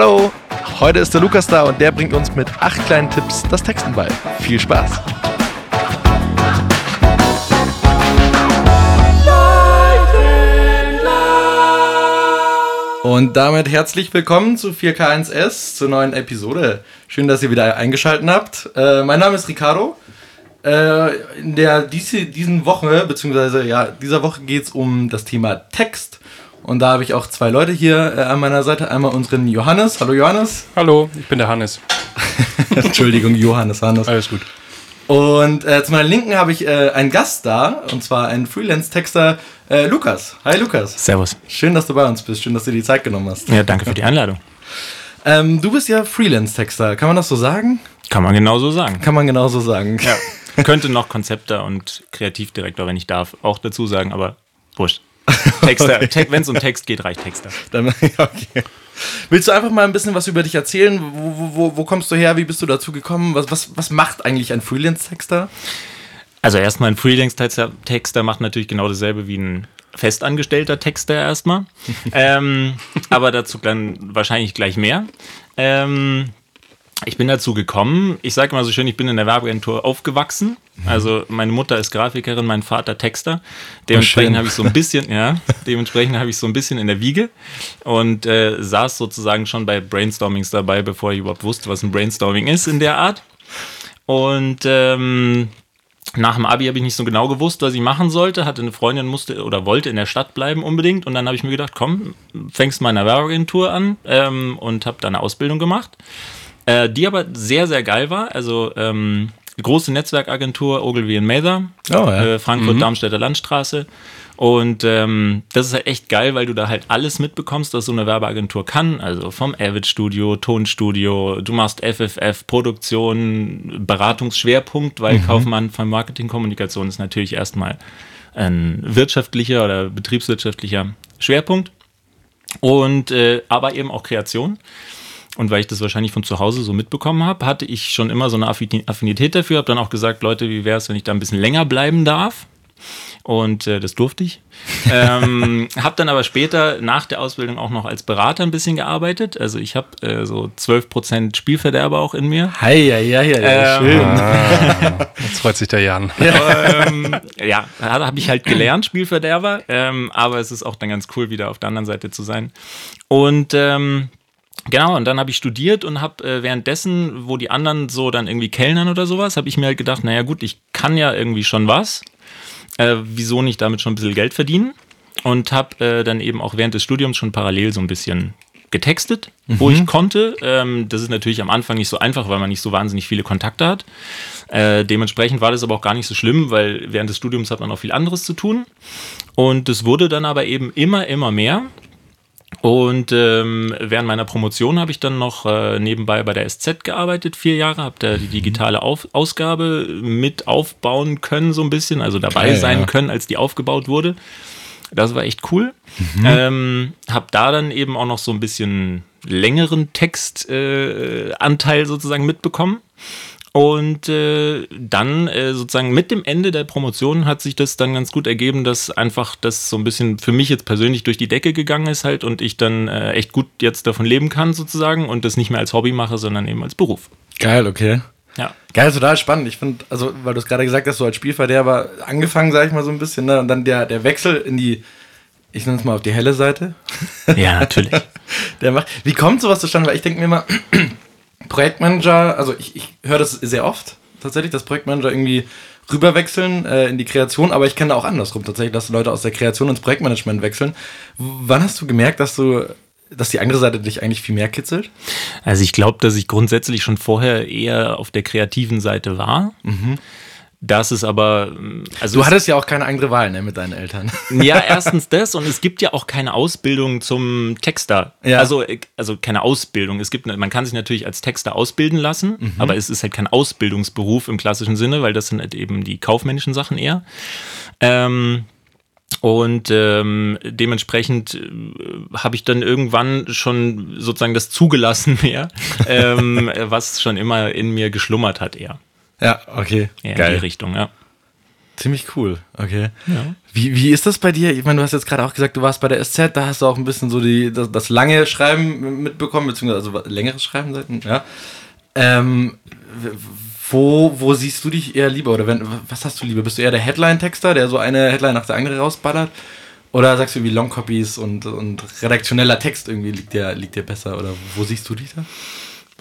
Hallo, heute ist der Lukas da und der bringt uns mit acht kleinen Tipps das Texten bei. Viel Spaß! Und damit herzlich willkommen zu 4K1S, zur neuen Episode. Schön, dass ihr wieder eingeschaltet habt. Äh, mein Name ist Ricardo. Äh, in der diese, diesen Woche, beziehungsweise ja, dieser Woche geht es um das Thema Text. Und da habe ich auch zwei Leute hier äh, an meiner Seite. Einmal unseren Johannes. Hallo Johannes. Hallo, ich bin der Hannes. Entschuldigung, Johannes Hannes. Alles gut. Und äh, zu meiner Linken habe ich äh, einen Gast da, und zwar einen Freelance-Texter, äh, Lukas. Hi Lukas. Servus. Schön, dass du bei uns bist. Schön, dass du dir die Zeit genommen hast. Ja, danke für die Einladung. Ähm, du bist ja Freelance-Texter. Kann man das so sagen? Kann man genauso sagen. Kann man genauso sagen. Ja. Könnte noch Konzepter und Kreativdirektor, wenn ich darf, auch dazu sagen, aber wurscht. Texter, Okay. Te wenn es um Text geht, reicht Texter. Dann, okay. Willst du einfach mal ein bisschen was über dich erzählen? Wo, wo, wo, kommst du her? Wie bist du dazu gekommen? Was, was, was macht eigentlich ein Freelance-Texter? Also erstmal ein Freelance-Texter Texter macht natürlich genau dasselbe wie ein festangestellter Texter erstmal. ähm, aber dazu dann wahrscheinlich gleich mehr. Ähm, ich bin dazu gekommen, ich sage immer so schön, ich bin in der Werbeagentur aufgewachsen. Also meine Mutter ist Grafikerin, mein Vater Texter. Dementsprechend habe ich so ein bisschen, ja, dementsprechend habe ich so ein bisschen in der Wiege und äh, saß sozusagen schon bei Brainstormings dabei, bevor ich überhaupt wusste, was ein Brainstorming ist in der Art. Und ähm, nach dem Abi habe ich nicht so genau gewusst, was ich machen sollte. Hatte eine Freundin, musste oder wollte in der Stadt bleiben unbedingt. Und dann habe ich mir gedacht, komm, fängst mal in einer Werbeagentur an ähm, und habe da eine Ausbildung gemacht, äh, die aber sehr, sehr geil war. Also ähm, große Netzwerkagentur, Ogilvy Mather, Oh, ja. äh, Frankfurt, Darmstädter Landstraße. Und ähm, das ist halt echt geil, weil du da halt alles mitbekommst, was so eine Werbeagentur kann. Also vom Avid-Studio, Tonstudio, du machst FFF, Produktion, Beratungsschwerpunkt, weil Kaufmann von Marketingkommunikation ist natürlich erstmal ein wirtschaftlicher oder betriebswirtschaftlicher Schwerpunkt. Und äh, aber eben auch Kreation. Und weil ich das wahrscheinlich von zu Hause so mitbekommen habe, hatte ich schon immer so eine Affini- Affinität dafür. Habe dann auch gesagt, Leute, wie wäre es, wenn ich da ein bisschen länger bleiben darf? Und äh, das durfte ich. ähm, habe dann aber später nach der Ausbildung auch noch als Berater ein bisschen gearbeitet. Also ich habe äh, so 12% Spielverderber auch in mir. Hi, ja, ja, ja, Ähm, schön. Jetzt freut sich der Jan. ähm, ja, da habe ich halt gelernt, Spielverderber. Ähm, aber es ist auch dann ganz cool, wieder auf der anderen Seite zu sein. Und ähm, genau, und dann habe ich studiert und habe äh, währenddessen, wo die anderen so dann irgendwie kellnern oder sowas, habe ich mir halt gedacht, naja gut, ich kann ja irgendwie schon was. Äh, wieso nicht damit schon ein bisschen Geld verdienen? Und habe äh, dann eben auch während des Studiums schon parallel so ein bisschen getextet, wo ich konnte. Ähm, das ist natürlich am Anfang nicht so einfach, weil man nicht so wahnsinnig viele Kontakte hat. Äh, dementsprechend war das aber auch gar nicht so schlimm, weil während des Studiums hat man auch viel anderes zu tun. Und es wurde dann aber eben immer, immer mehr. Und ähm, während meiner Promotion habe ich dann noch äh, nebenbei bei der SZ gearbeitet, vier Jahre, habe da die digitale Auf Ausgabe mit aufbauen können, so ein bisschen, also dabei Geil, sein ja. können, als die aufgebaut wurde. Das war echt cool. Ähm, hab da dann eben auch noch so ein bisschen längeren Textanteil äh, sozusagen mitbekommen. Und äh, dann äh, sozusagen mit dem Ende der Promotion hat sich das dann ganz gut ergeben, dass einfach das so ein bisschen für mich jetzt persönlich durch die Decke gegangen ist halt und ich dann äh, echt gut jetzt davon leben kann sozusagen und das nicht mehr als Hobby mache, sondern eben als Beruf. Geil, okay. Ja. Geil, total spannend. Ich finde, also, weil du es gerade gesagt hast, so als Spielverderber angefangen, sag ich mal so ein bisschen, ne? Und dann der, der Wechsel in die, ich nenne es mal auf die helle Seite. Ja, natürlich. Der macht. Wie kommt sowas zustande? Weil ich denke mir immer, Projektmanager, also ich, ich höre das sehr oft tatsächlich, dass Projektmanager irgendwie rüberwechseln äh, in die Kreation, aber ich kenne auch andersrum tatsächlich, dass Leute aus der Kreation ins Projektmanagement wechseln. Wann hast du gemerkt, dass du, dass die andere Seite dich eigentlich viel mehr kitzelt? Also ich glaube, dass ich grundsätzlich schon vorher eher auf der kreativen Seite war. Das ist aber, ähm, also Du es- hattest ja auch keine andere Wahl, ne, mit deinen Eltern. Ja, erstens das und es gibt ja auch keine Ausbildung zum Texter. Ja. Also, also keine Ausbildung. Es gibt, man kann sich natürlich als Texter ausbilden lassen, aber es ist halt kein Ausbildungsberuf im klassischen Sinne, weil das sind halt eben die kaufmännischen Sachen eher. Ähm, und ähm, dementsprechend äh, habe ich dann irgendwann schon sozusagen das zugelassen mehr, ähm, was schon immer in mir geschlummert hat eher. Ja, okay. eher in die Richtung, ja. Ziemlich cool, okay. Ja. Wie, wie ist das bei dir? Ich meine, du hast jetzt gerade auch gesagt, du warst bei der SZ, da hast du auch ein bisschen so die, das, das lange Schreiben mitbekommen, beziehungsweise also längeres Schreiben, ja. Ähm, wo, wo siehst du dich eher lieber? Oder wenn, was hast du lieber? Bist du eher der Headline-Texter, der so eine Headline nach der anderen rausballert? Oder sagst du irgendwie Longcopies und, und redaktioneller Text irgendwie liegt dir, liegt dir besser? Oder wo siehst du dich da?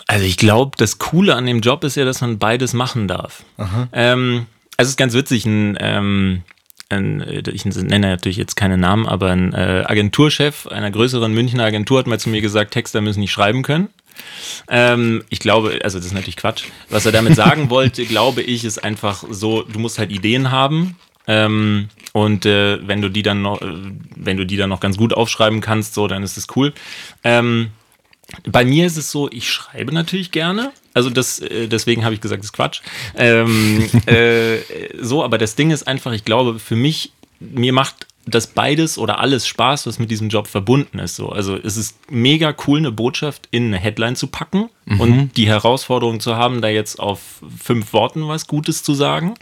Also ich glaube, das Coole an dem Job ist ja, dass man beides machen darf. Ähm, also es ist ganz witzig, ein, ähm, ein, ich nenne natürlich jetzt keine Namen, aber ein äh, Agenturchef einer größeren Münchner Agentur hat mal zu mir gesagt, Texter müssen nicht schreiben können. Ähm, ich glaube, also das ist natürlich Quatsch. Was er damit sagen wollte, glaube ich, ist einfach so, du musst halt Ideen haben. Ähm, und äh, wenn du die dann noch, äh, wenn du die dann noch ganz gut aufschreiben kannst, so, dann ist es cool. Ähm, bei mir ist es so, ich schreibe natürlich gerne. Also das, äh, deswegen habe ich gesagt, das ist Quatsch. Ähm, äh, so, aber das Ding ist einfach, ich glaube, für mich, mir macht das beides oder alles Spaß, was mit diesem Job verbunden ist. So. Also es ist mega cool, eine Botschaft in eine Headline zu packen mhm. und die Herausforderung zu haben, da jetzt auf fünf Worten was Gutes zu sagen.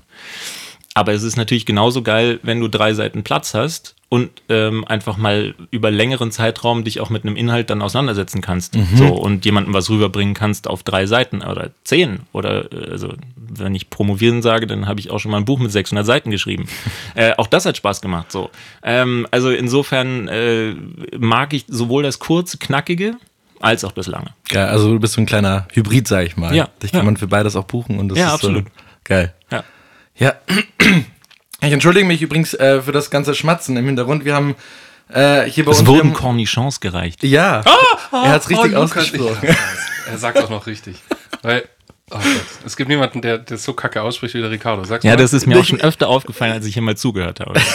Aber es ist natürlich genauso geil, wenn du drei Seiten Platz hast und ähm, einfach mal über längeren Zeitraum dich auch mit einem Inhalt dann auseinandersetzen kannst. Mhm. So, und jemandem was rüberbringen kannst auf drei Seiten oder zehn. Oder äh, also, wenn ich promovieren sage, dann habe ich auch schon mal ein Buch mit 600 Seiten geschrieben. äh, auch das hat Spaß gemacht. So. Ähm, also insofern äh, mag ich sowohl das kurze, knackige, als auch das lange. Ja, also du bist so ein kleiner Hybrid, sag ich mal. Ja. Dich kann ja. man für beides auch buchen und das ja, ist absolut. So geil. Ja. Ja. Ich entschuldige mich übrigens äh, für das ganze Schmatzen im Hintergrund. Wir haben äh, hier bei es uns. wurden Cornichons gereicht. Ja. Ah, er hat es richtig oh, ausgesprochen. ich- Er sagt auch noch richtig. Weil, oh Gott, es gibt niemanden, der das so kacke ausspricht wie der Ricardo. Sag's Ja, mal. das ist mir auch schon öfter aufgefallen, als ich hier mal zugehört habe.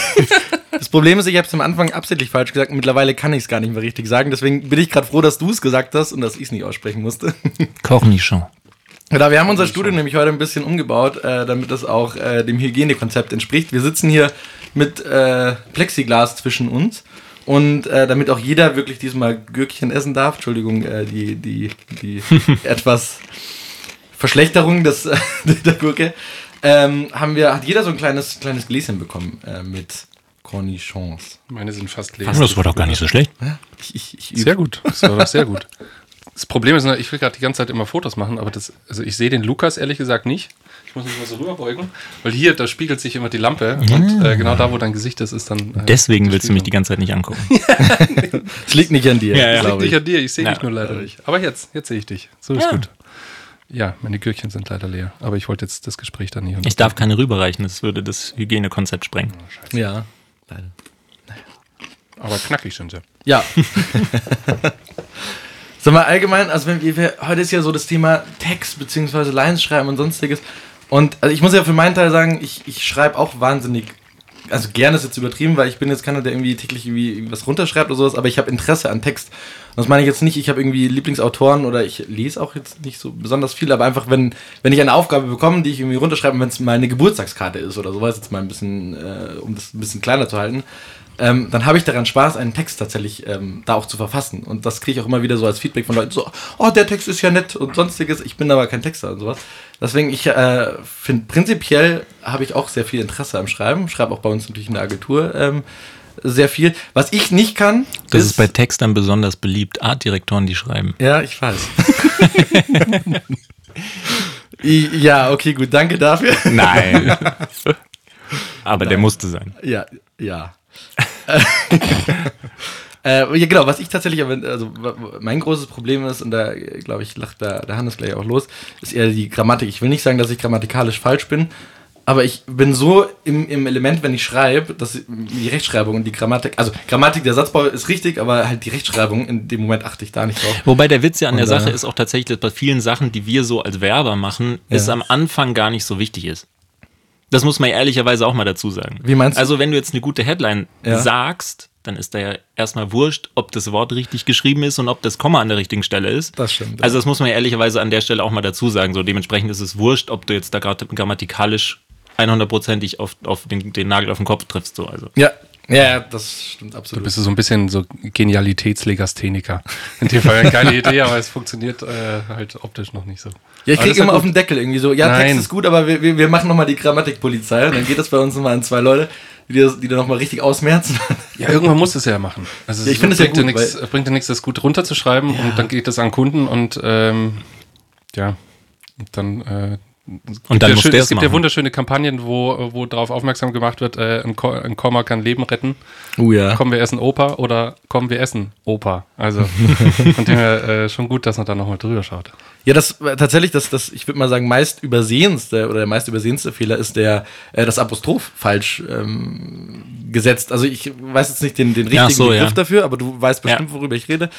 Das Problem ist, ich habe es am Anfang absichtlich falsch gesagt. und Mittlerweile kann ich es gar nicht mehr richtig sagen. Deswegen bin ich gerade froh, dass du es gesagt hast und dass ich es nicht aussprechen musste. Cornichon. Ja, wir haben unser Studio nämlich heute ein bisschen umgebaut, äh, damit es auch äh, dem Hygienekonzept entspricht. Wir sitzen hier mit äh, Plexiglas zwischen uns und äh, damit auch jeder wirklich diesmal Gürkchen essen darf. Entschuldigung, äh, die, die, die etwas Verschlechterung des, äh, der Gurke. Ähm, haben wir, hat jeder so ein kleines, kleines Gläschen bekommen äh, mit Cornichons. Meine sind fast leer. Das war doch gar nicht so schlecht. Ja, ich, ich, ich. Sehr gut. Das war doch sehr gut. Das Problem ist, ich will gerade die ganze Zeit immer Fotos machen, aber das, also ich sehe den Lukas ehrlich gesagt nicht. Ich muss mich mal so rüberbeugen, weil hier, da spiegelt sich immer die Lampe und äh, genau da, wo dein Gesicht ist, ist dann. Äh, Deswegen willst du mich die ganze Zeit nicht angucken. Es liegt nicht an dir, Ja, ja. Liegt nicht ich. an dir, ich sehe Ja. dich nur leider nicht. Aber jetzt, jetzt sehe ich dich. So ist Ja. gut. Ja, meine Gürkchen sind leider leer, aber ich wollte jetzt das Gespräch dann nicht. Ich darf keine rüberreichen, das würde das Hygienekonzept sprengen. Ja. Aber knackig sind sie. Ja. Sag mal, allgemein, also wenn wir, heute ist ja so das Thema Text beziehungsweise Lines schreiben und sonstiges. Und also ich muss ja für meinen Teil sagen, ich, ich schreibe auch wahnsinnig, also gerne ist jetzt übertrieben, weil ich bin jetzt keiner, der irgendwie täglich irgendwie was runterschreibt oder sowas, aber ich habe Interesse an Text. Und das meine ich jetzt nicht, ich habe irgendwie Lieblingsautoren oder ich lese auch jetzt nicht so besonders viel, aber einfach, wenn, wenn ich eine Aufgabe bekomme, die ich irgendwie runterschreibe, wenn es mal eine Geburtstagskarte ist oder sowas, jetzt mal ein bisschen, äh, um das ein bisschen kleiner zu halten, ähm, dann habe ich daran Spaß, einen Text tatsächlich ähm, da auch zu verfassen. Und das kriege ich auch immer wieder so als Feedback von Leuten, so, oh, der Text ist ja nett und sonstiges. Ich bin aber kein Texter und sowas. Deswegen, ich äh, finde, prinzipiell habe ich auch sehr viel Interesse am Schreiben. Schreibe auch bei uns natürlich in der Agentur ähm, sehr viel. Was ich nicht kann, Das ist bei Textern besonders beliebt. Artdirektoren, die schreiben. ja, ich weiß. Ja, okay, gut, danke dafür. Nein. Aber der musste sein. Ja, ja. äh, ja, genau, was ich tatsächlich, also mein großes Problem ist, und da äh, glaube ich, lacht der, der Hannes gleich auch los, ist eher die Grammatik. Ich will nicht sagen, dass ich grammatikalisch falsch bin, aber ich bin so im, im Element, wenn ich schreibe, dass die Rechtschreibung und die Grammatik, also Grammatik, der Satzbau ist richtig, aber halt die Rechtschreibung, in dem Moment achte ich da nicht drauf. Wobei der Witz ja an der Und, äh, Sache ist auch tatsächlich, dass bei vielen Sachen, die wir so als Werber machen, es Ja. am Anfang gar nicht so wichtig ist. Das muss man ehrlicherweise auch mal dazu sagen. Wie meinst du? Also, wenn du jetzt eine gute Headline Ja. sagst, dann ist da ja erstmal wurscht, ob das Wort richtig geschrieben ist und ob das Komma an der richtigen Stelle ist. Das stimmt, ja. Also, das muss man ja ehrlicherweise an der Stelle auch mal dazu sagen. So, dementsprechend ist es wurscht, ob du jetzt da gerade grammatikalisch 100%ig auf, auf den, den Nagel auf den Kopf triffst. So, also. Ja, ja, das stimmt Du absolut. bist so ein bisschen so Genialitätslegastheniker. In dem Fall eine geile Idee, aber es funktioniert äh, halt optisch noch nicht so. Ja, ich kriege ja immer auf den Deckel irgendwie so, ja, Nein. Text ist gut, aber wir, wir, wir machen nochmal die Grammatikpolizei und dann geht das bei uns immer an zwei Leute. die, das, die da nochmal richtig ausmerzen. Ja, irgendwann muss es ja machen. Also Ja, ich finde es ja bringt dir gut, nichts, bringt dir nichts, das gut runterzuschreiben und dann geht das an Kunden und ähm, ja, und dann äh, Und dann ja schön, es gibt ja machen. wunderschöne Kampagnen, wo, wo darauf aufmerksam gemacht wird, äh, ein, Ko ein Komma kann Leben retten. Oh ja. Kommen wir essen Opa oder kommen wir essen Opa? Also von dem her äh, schon gut, dass man da nochmal drüber schaut. Ja, das äh, tatsächlich, das, das, ich würde mal sagen, meist übersehenste oder der meist übersehenste Fehler ist der, äh, das Apostroph falsch ähm, gesetzt. Also ich weiß jetzt nicht den, den richtigen so, Begriff ja. dafür, aber du weißt bestimmt, worüber ich rede.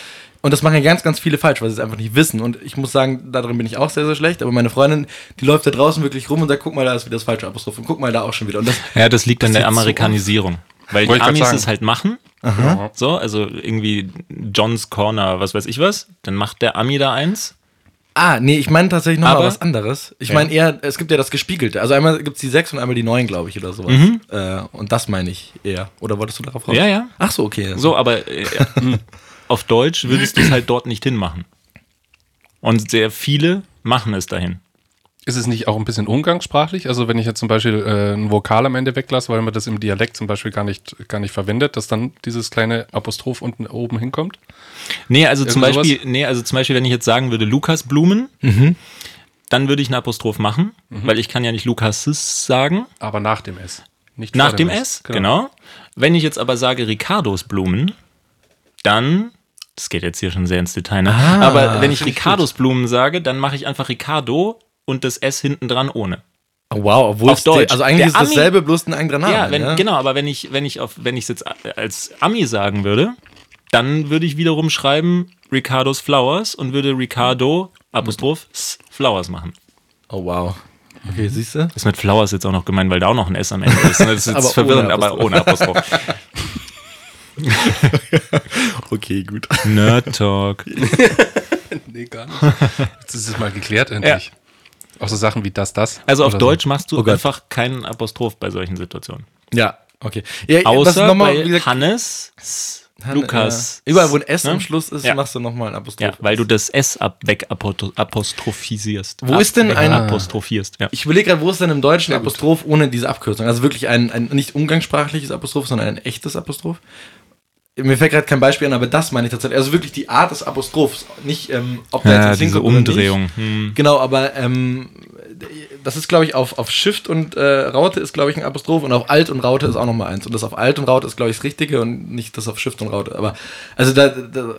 Und das machen ja ganz, ganz viele falsch, weil sie es einfach nicht wissen. Und ich muss sagen, darin bin ich auch sehr, sehr schlecht. Aber meine Freundin, die läuft da draußen wirklich rum und sagt, guck mal, da ist wieder das falsche Apostroph. Und guck mal, da auch schon wieder. Und das, Ja, das liegt an der so Amerikanisierung. Weil die Amis es halt machen. So, also irgendwie John's Corner, was weiß ich was. Dann macht der Ami da eins. ah, nee, ich meine tatsächlich noch mal was anderes. Ich Ja. meine eher, es gibt ja das Gespiegelte. Also einmal gibt es die sechs und einmal die neun, glaube ich, oder sowas. Äh, und das meine ich eher. Oder wolltest du darauf raus? Ja, ja. Ach so, okay. So, aber äh, auf Deutsch würdest du es halt dort nicht hinmachen. Und sehr viele machen es dahin. Ist es nicht auch ein bisschen umgangssprachlich? Also wenn ich jetzt zum Beispiel äh, ein Vokal am Ende weglasse, weil man das im Dialekt zum Beispiel gar nicht, gar nicht verwendet, dass dann dieses kleine Apostroph unten oben hinkommt? Nee, also zum Beispiel, nee, also zum Beispiel, wenn ich jetzt sagen würde Lukas Blumen, Mhm. dann würde ich einen Apostroph machen, weil ich kann ja nicht Lukas sagen. Aber nach dem S. Nicht Nach dem S, genau. Wenn ich jetzt aber sage Ricardos Blumen, dann, das geht jetzt hier schon sehr ins Detail, ne? Ah, aber wenn ich Ricardos Blumen sage, dann mache ich einfach Ricardo und das S hinten dran ohne. Oh, wow, obwohl Auf Deutsch. also eigentlich Der ist Ami- dasselbe, bloß ein anderer Name. ja, wenn, ja? genau, aber wenn ich, wenn ich auf, wenn ich es jetzt als Ami sagen würde, dann würde ich wiederum schreiben Ricardos Flowers und würde Ricardo Apostroph S Flowers machen. Oh, wow. Okay, siehst du? Ist mit Flowers jetzt auch noch gemein, weil da auch noch ein S am Ende ist. ne? Das ist Aber jetzt ohne verwirrend, aber Apostroph. ohne Apostroph. Okay, gut. Nerd Talk. Nee, gar nicht. Jetzt ist es mal geklärt endlich. Auch so Sachen wie das, das. Also auf Deutsch machst du Oh einfach keinen Apostroph bei solchen Situationen. Ja, okay. Ja, Außer nochmal, bei gesagt, Hannes, Han- Lukas. Ja. Überall, wo ein S ne? am Schluss ist, Ja. machst du nochmal ein Apostroph. Ja, weil du das S ab weg apo- apostrophisierst. Wo ist denn ein- Apostrophierst, ja. Ich überlege gerade, wo ist denn im Deutschen Apostroph ohne diese Abkürzung? Also wirklich ein, ein nicht umgangssprachliches Apostroph, sondern ein echtes Apostroph? Mir fällt gerade kein Beispiel an, aber das meine ich tatsächlich. Also wirklich die Art des Apostrophs. Nicht, ähm, ob da Ja, jetzt ein oder Umdrehung. Nicht. Hm. Genau, aber ähm, das ist, glaube ich, auf, auf Shift und äh, Raute ist, glaube ich, ein Apostroph und auf Alt und Raute ist auch nochmal eins. Und das auf Alt und Raute ist, glaube ich, das Richtige und nicht das auf Shift und Raute. Aber, also da, da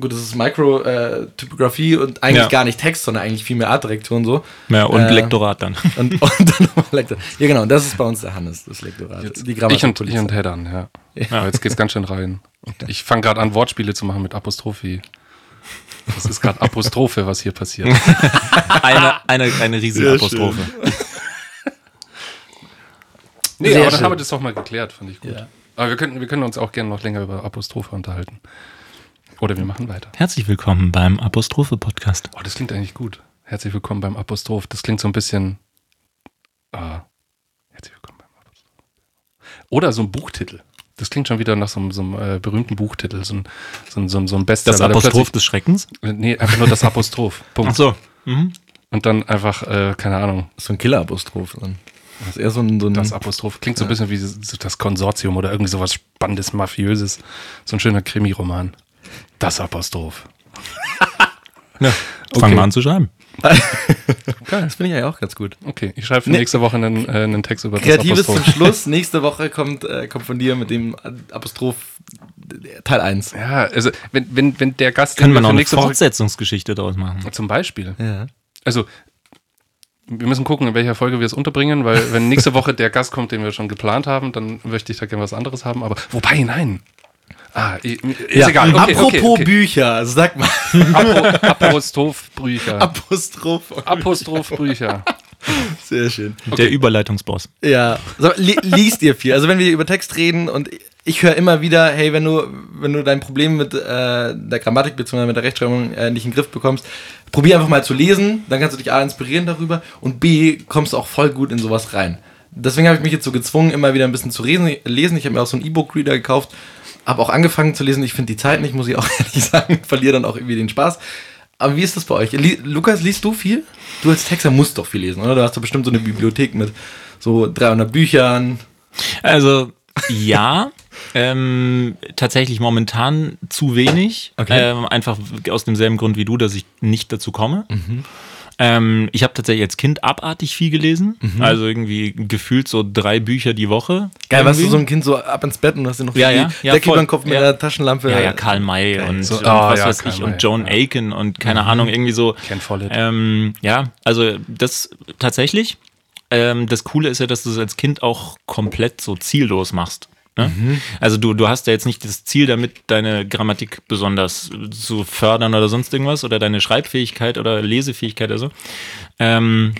gut, das ist Micro-Typografie und eigentlich Ja. gar nicht Text, sondern eigentlich viel mehr Artdirektion so. Ja, und Äh, Lektorat dann. Und, und dann nochmal Lektor. Ja, genau, und das ist bei uns der Hannes, das Lektorat. Jetzt, die ich und, ich und Heddern, ja. Aber jetzt geht's ganz schön rein. Und ich fange gerade an, Wortspiele zu machen mit Apostrophi. Das ist gerade Apostrophe, was hier passiert. Eine, eine, eine riesige Sehr Apostrophe. Nee, Sehr aber dann schön. haben wir das doch mal geklärt, fand ich gut. Ja. Aber wir können, wir können uns auch gerne noch länger über Apostrophe unterhalten. Oder wir machen weiter. Herzlich willkommen beim Apostrophe-Podcast. Oh, das klingt eigentlich gut. Herzlich willkommen beim Apostroph. Das klingt so ein bisschen. Ah, herzlich willkommen beim Apostroph. Oder so ein Buchtitel. Das klingt schon wieder nach so einem, so einem äh, berühmten Buchtitel. So ein, so ein, so ein, so ein Bestseller. Das Apostroph des Schreckens? plötzlich- Nee, einfach nur das Apostroph. Punkt. Ach so. Mhm. Und dann einfach, äh, keine Ahnung, So ein Killer-Apostroph dann. Das ist eher so ein. So ein das Apostroph. Klingt so ein bisschen wie das Konsortium oder irgendwie sowas Spannendes, Mafiöses. So ein schöner Krimiroman. Das Apostroph. Ja, Okay. fangen wir an zu schreiben. das finde ich ja auch ganz gut. Okay, ich schreibe für Nee. nächste Woche einen, äh, einen Text über Kreatives das zum Apostroph. Schluss. Nächste Woche kommt, äh, kommt von dir mit dem Apostroph äh, Teil 1. Ja, also wenn, wenn, wenn der Gast Können wir noch eine Fortsetzungsgeschichte daraus machen? zum Beispiel. Ja. Also wir müssen gucken, in welcher Folge wir es unterbringen, weil wenn nächste Woche der Gast kommt, den wir schon geplant haben, dann möchte ich da gerne was anderes haben. Aber wobei, nein. Ah, ist Ja, egal. Okay, Apropos okay, okay. Bücher, sag mal. Apo, Apostrophbrücher. Apostroph. Apostrophbrücher. Sehr schön. Der Überleitungsboss. Ja, so, li liest ihr viel. Also wenn wir über Text reden und ich höre immer wieder, hey, wenn du, wenn du dein Problem mit äh, der Grammatik bzw. mit der Rechtschreibung äh, nicht in den Griff bekommst, probier einfach mal zu lesen, dann kannst du dich A inspirieren darüber und B kommst du auch voll gut in sowas rein. Deswegen habe ich mich jetzt so gezwungen, immer wieder ein bisschen zu lesen. lesen. Ich habe mir auch so einen E-Book-Reader gekauft, habe auch angefangen zu lesen. Ich finde die Zeit nicht, muss ich auch ehrlich sagen, verliere dann auch irgendwie den Spaß. Aber wie ist das bei euch? Li Lukas, liest du viel? Du als Texter musst doch viel lesen, oder? Du hast doch bestimmt so eine Bibliothek mit so 300 Büchern. Also, Ja, ähm, tatsächlich momentan zu wenig. Okay. Ähm, einfach aus demselben Grund wie du, dass ich nicht dazu komme. Ähm, ich habe tatsächlich als Kind abartig viel gelesen. Also irgendwie gefühlt so drei Bücher die Woche. Geil, warst du Irgendwie. so ein Kind so ab ins Bett und hast dir noch Ja, ja, ja, Decke voll. über den Kopf mit Ja. einer Taschenlampe. Ja, ja, Karl May und, So- und Ah, was ja, weiß Karl ich May, und Joan ja. Aiken und keine Ahnung, irgendwie so. Ken Follett. Ähm, ja, also das tatsächlich. Ähm, das Coole ist ja, dass du es als Kind auch komplett so ziellos machst. Ne? Also du, du hast ja jetzt nicht das Ziel damit, deine Grammatik besonders zu fördern oder sonst irgendwas oder deine Schreibfähigkeit oder Lesefähigkeit oder so. Ähm,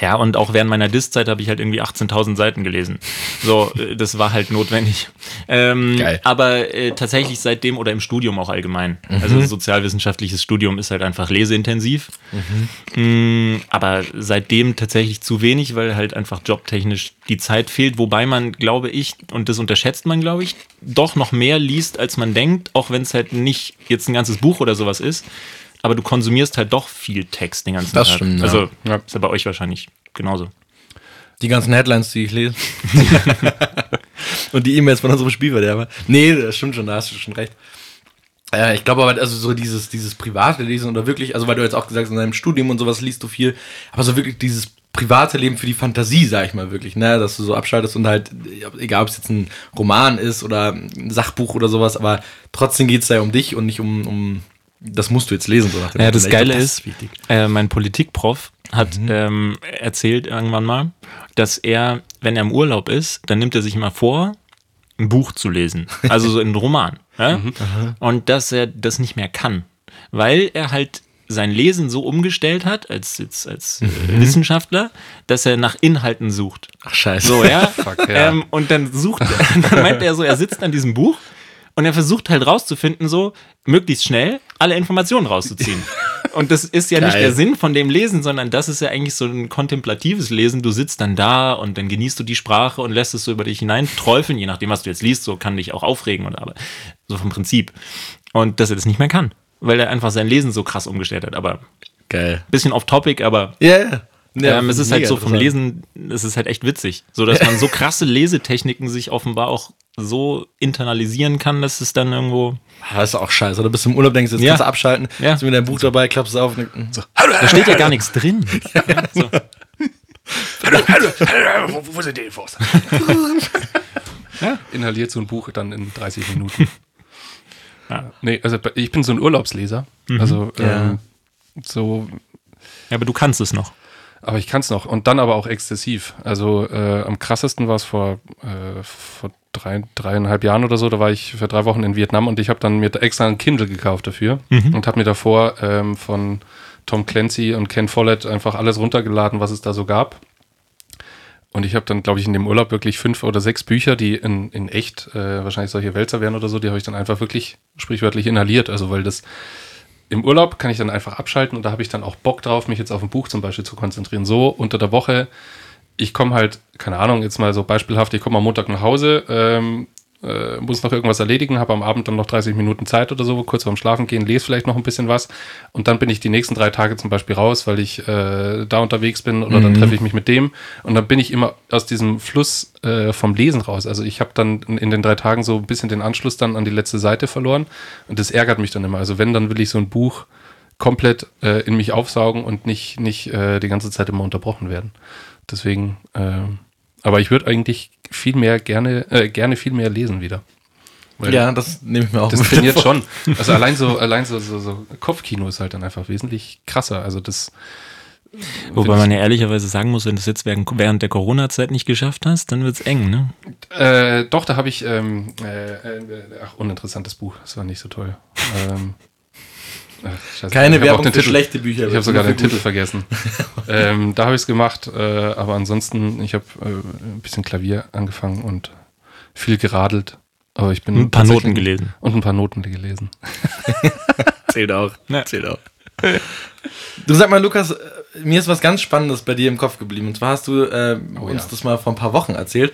ja, und auch während meiner Diszeit habe ich halt irgendwie 18.000 Seiten gelesen. So, äh, das war halt notwendig. Ähm, Geil. Aber äh, tatsächlich seitdem oder im Studium auch allgemein. Also sozialwissenschaftliches Studium ist halt einfach leseintensiv. Mm, aber seitdem tatsächlich zu wenig, weil halt einfach jobtechnisch die Zeit fehlt. Wobei man, glaube ich, und das unterschätzt man, glaube ich, doch noch mehr liest, als man denkt, auch wenn es halt nicht jetzt ein ganzes Buch oder sowas ist. Aber du konsumierst halt doch viel Text den ganzen Das Tag. stimmt, ja. Also Ja. ist ja bei euch wahrscheinlich genauso. Die ganzen Headlines, die ich lese. und die E-Mails von unserem Spielverderber. Nee, das stimmt schon, da hast du schon recht. Äh, ich glaube aber, also so dieses, dieses private Lesen oder wirklich, also weil du jetzt auch gesagt hast, in deinem Studium und sowas liest du viel, aber so wirklich dieses private Leben für die Fantasie, sag ich mal wirklich, ne, dass du so abschaltest und halt, egal ob es jetzt ein Roman ist oder ein Sachbuch oder sowas, aber trotzdem geht es da ja um dich und nicht um, um das musst du jetzt lesen. So nach dem Ja, das glaub, Geile das ist, wichtig. äh, mein Politikprof hat ähm, erzählt irgendwann mal, dass er, wenn er im Urlaub ist, dann nimmt er sich immer vor, ein Buch zu lesen. Also so einen Roman. ja? Und dass er das nicht mehr kann. Weil er halt sein Lesen so umgestellt hat, als, jetzt, als äh, Wissenschaftler, dass er nach Inhalten sucht. Ach, scheiße. So, ja. Fuck, ja. Ähm, und dann sucht, dann meint er so, er sitzt an diesem Buch und er versucht halt rauszufinden, so möglichst schnell alle Informationen rauszuziehen. Und das ist ja nicht Geil. der Sinn von dem Lesen, sondern das ist ja eigentlich so ein kontemplatives Lesen. Du sitzt dann da und dann genießt du die Sprache und lässt es so über dich hinein träufeln, je nachdem, was du jetzt liest, so kann dich auch aufregen oder aber so vom Prinzip. Und dass er das nicht mehr kann, weil er einfach sein Lesen so krass umgestellt hat. Aber Geil. bisschen off topic, aber Ja, yeah. Ja. ähm, es ist halt so vom. Lesen, es ist halt echt witzig. So, dass man so krasse Lesetechniken sich offenbar auch so internalisieren kann, dass es dann irgendwo. Das ist auch scheiße. Du bist im Urlaub, denkst, jetzt Ja. kannst du abschalten, Ja. hast du mit deinem Buch dabei, klappst es auf und so. Da steht ja gar nichts drin. So. wo, wo sind die Infos? Inhaliert so ein Buch dann in 30 Minuten. Ja. Nee, also ich bin so ein Urlaubsleser. Also Ja. ähm, so, Ja, aber du kannst es noch. Aber ich kann es noch. Und dann aber auch exzessiv. Also äh, am krassesten war es vor, äh, vor drei, dreieinhalb Jahren oder so. Da war ich für drei Wochen in Vietnam und ich habe dann mir extra ein Kindle gekauft dafür und habe mir davor ähm, von Tom Clancy und Ken Follett einfach alles runtergeladen, was es da so gab. Und ich habe dann, glaube ich, in dem Urlaub wirklich fünf oder sechs Bücher, die in, in echt äh, wahrscheinlich solche Wälzer wären oder so, die habe ich dann einfach wirklich sprichwörtlich inhaliert. Also weil das im Urlaub kann ich dann einfach abschalten und da habe ich dann auch Bock drauf, mich jetzt auf ein Buch zum Beispiel zu konzentrieren. So unter der Woche, ich komme halt, keine Ahnung, jetzt mal so beispielhaft, ich komme am Montag nach Hause, ähm, äh, muss noch irgendwas erledigen, habe am Abend dann noch 30 Minuten Zeit oder so, kurz vorm Schlafen gehen, lese vielleicht noch ein bisschen was und dann bin ich die nächsten drei Tage zum Beispiel raus, weil ich äh, da unterwegs bin oder dann treffe ich mich mit dem und dann bin ich immer aus diesem Fluss äh, vom Lesen raus. Also ich habe dann in, den drei Tagen so ein bisschen den Anschluss dann an die letzte Seite verloren und das ärgert mich dann immer. Also wenn, dann will ich so ein Buch komplett äh, in mich aufsaugen und nicht, nicht äh, die ganze Zeit immer unterbrochen werden. Deswegen, ähm, aber ich würde eigentlich viel mehr gerne, äh, gerne viel mehr lesen wieder. Weil Ja, das nehme ich mir auch das trainiert schon. Also allein so, allein so, so, so Kopfkino ist halt dann einfach wesentlich krasser. Also das. Wobei man ja ehrlicherweise sagen muss, wenn du es jetzt während, während der Corona-Zeit nicht geschafft hast, dann wird es eng, ne? Äh, doch, da habe ich, ähm, äh, äh, ach, uninteressantes Buch. Das war nicht so toll. ähm, ach, scheiße. Keine Ich Werbung den für Titel- schlechte Bücher. Ich habe sogar den für Titel vergessen. ähm, da habe ich es gemacht, äh, aber ansonsten, ich habe äh, ein bisschen Klavier angefangen und viel geradelt. Aber ich bin Ein paar Noten gelesen. Und ein paar Noten gelesen. Zählt auch. Ja. Zählt auch. Du sag mal, Lukas, äh, mir ist was ganz Spannendes bei dir im Kopf geblieben. Und zwar hast du äh, uns ja. das mal vor ein paar Wochen erzählt,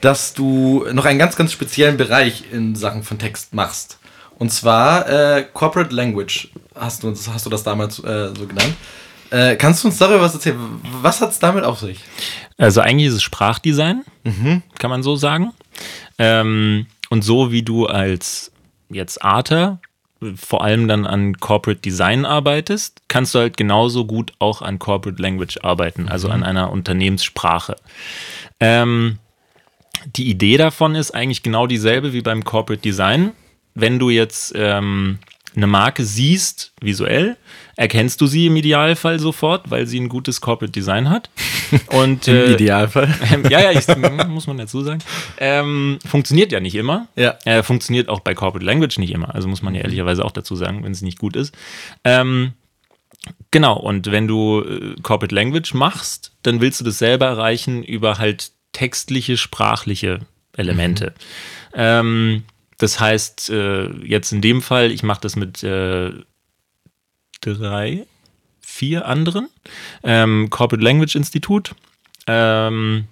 dass du noch einen ganz, ganz speziellen Bereich in Sachen von Text machst. Und zwar äh, Corporate Language hast du, hast du das damals äh, so genannt. Äh, kannst du uns darüber was erzählen? Was hat es damit auf sich? Also eigentlich ist es Sprachdesign, kann man so sagen. Ähm, und so wie du als jetzt Arter vor allem dann an Corporate Design arbeitest, kannst du halt genauso gut auch an Corporate Language arbeiten, also an einer Unternehmenssprache. Ähm, die Idee davon ist eigentlich genau dieselbe wie beim Corporate Design. Wenn du jetzt ähm, eine Marke siehst, visuell, erkennst du sie im Idealfall sofort, weil sie ein gutes Corporate Design hat. Und, Im äh, Idealfall. ähm, ja, ja, ich, muss man dazu sagen. Ähm, funktioniert ja nicht immer. Ja. Äh, funktioniert auch bei Corporate Language nicht immer. Also muss man ja ehrlicherweise auch dazu sagen, wenn es nicht gut ist. Ähm, genau, und wenn du äh, Corporate Language machst, dann willst du das selber erreichen über halt textliche, sprachliche Elemente. Ähm, das heißt, äh, jetzt in dem Fall, ich mache das mit äh, drei, vier anderen. Ähm, Corporate Language Institut. Ähm,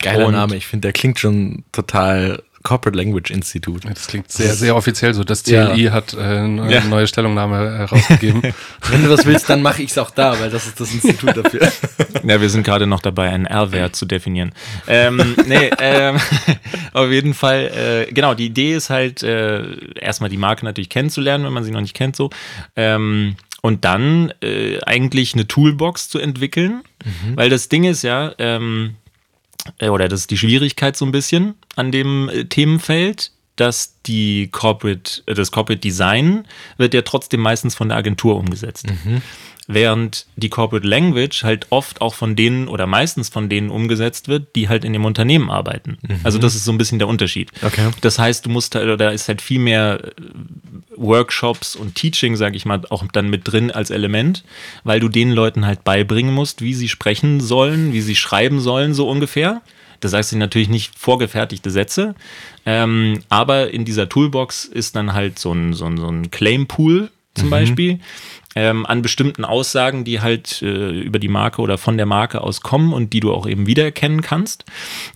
Geiler Name. Ich finde, der klingt schon total Corporate Language Institute. Das klingt sehr, sehr offiziell so. Das Ja. CLI hat äh, eine Ja. neue Stellungnahme herausgegeben. Wenn du was willst, dann mache ich es auch da, weil das ist das Institut dafür. Ja, wir sind gerade noch dabei, einen R-Wert zu definieren. Ähm, nee, ähm, auf jeden Fall, äh, genau, die Idee ist halt, äh, erstmal die Marke natürlich kennenzulernen, wenn man sie noch nicht kennt, so. Ähm, und dann äh, eigentlich eine Toolbox zu entwickeln, weil das Ding ist ja, ähm, äh, oder das ist die Schwierigkeit so ein bisschen an dem äh, Themenfeld, dass die Corporate, äh, das Corporate Design wird ja trotzdem meistens von der Agentur umgesetzt. Während die Corporate Language halt oft auch von denen oder meistens von denen umgesetzt wird, die halt in dem Unternehmen arbeiten. Also das ist so ein bisschen der Unterschied. Okay. Das heißt, du musst halt, oder da ist halt viel mehr äh, Workshops und Teaching, sage ich mal, auch dann mit drin als Element, weil du den Leuten halt beibringen musst, wie sie sprechen sollen, wie sie schreiben sollen, so ungefähr. Das heißt natürlich nicht vorgefertigte Sätze, ähm, aber in dieser Toolbox ist dann halt so ein, so ein, so ein Claim-Pool zum Beispiel ähm, an bestimmten Aussagen, die halt äh, über die Marke oder von der Marke aus kommen und die du auch eben wiedererkennen kannst.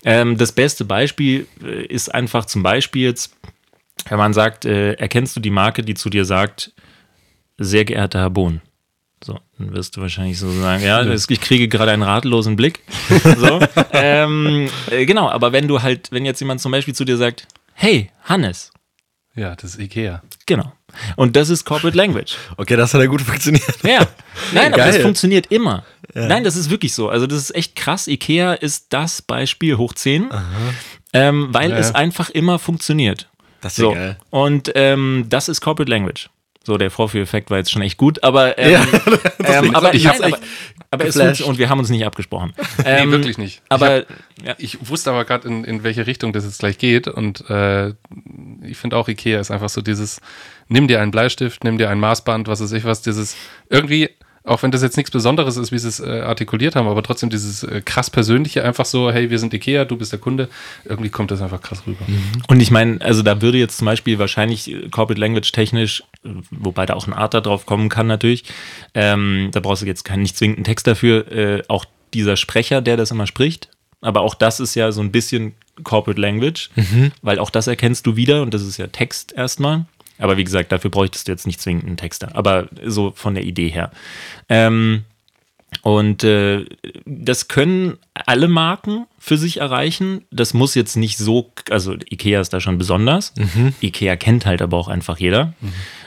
Ähm, das beste Beispiel äh, ist einfach zum Beispiel jetzt, wenn man sagt, äh, erkennst du die Marke, die zu dir sagt, sehr geehrter Herr Bohn. So, dann wirst du wahrscheinlich so sagen, ja, ich kriege gerade einen ratlosen Blick. So, ähm, äh, genau, aber wenn du halt, wenn jetzt jemand zum Beispiel zu dir sagt, hey, Hannes, ja, das ist Ikea. genau. Und das ist Corporate Language. Okay, das hat ja gut funktioniert. Ja. Nein, aber das Geil. funktioniert immer. Nein, das ist wirklich so. Also das ist echt krass. Ikea ist das Beispiel hoch 10, ähm, weil Ja, es ja. einfach immer funktioniert. Das ist ja So. geil. Und ähm, das ist Corporate Language. So, der Vorführeffekt war jetzt schon echt gut, aber, ähm, Ja, ähm, aber, ich nein, aber, echt aber es funktioniert und wir haben uns nicht abgesprochen. Nee, Ähm, wirklich nicht. Aber ich, hab, ich wusste aber gerade, in, in welche Richtung das jetzt gleich geht. Und äh, ich finde auch, Ikea ist einfach so dieses, nimm dir einen Bleistift, nimm dir ein Maßband, was weiß ich was, dieses irgendwie, auch wenn das jetzt nichts Besonderes ist, wie sie es äh, artikuliert haben, aber trotzdem dieses äh, krass Persönliche, einfach so, hey, wir sind Ikea, du bist der Kunde, irgendwie kommt das einfach krass rüber. Und ich meine, also da würde jetzt zum Beispiel wahrscheinlich äh, Corporate Language technisch, äh, wobei da auch ein Arter drauf kommen kann natürlich, ähm, da brauchst du jetzt keinen nicht zwingenden Text dafür, äh, auch dieser Sprecher, der das immer spricht, aber auch das ist ja so ein bisschen Corporate Language, weil auch das erkennst du wieder und das ist ja Text erstmal. Aber wie gesagt, dafür bräuchtest du jetzt nicht zwingend einen Texter, aber so von der Idee her. Ähm, und äh, das können alle Marken für sich erreichen. Das muss jetzt nicht so, also Ikea ist da schon besonders. Ikea kennt halt aber auch einfach jeder.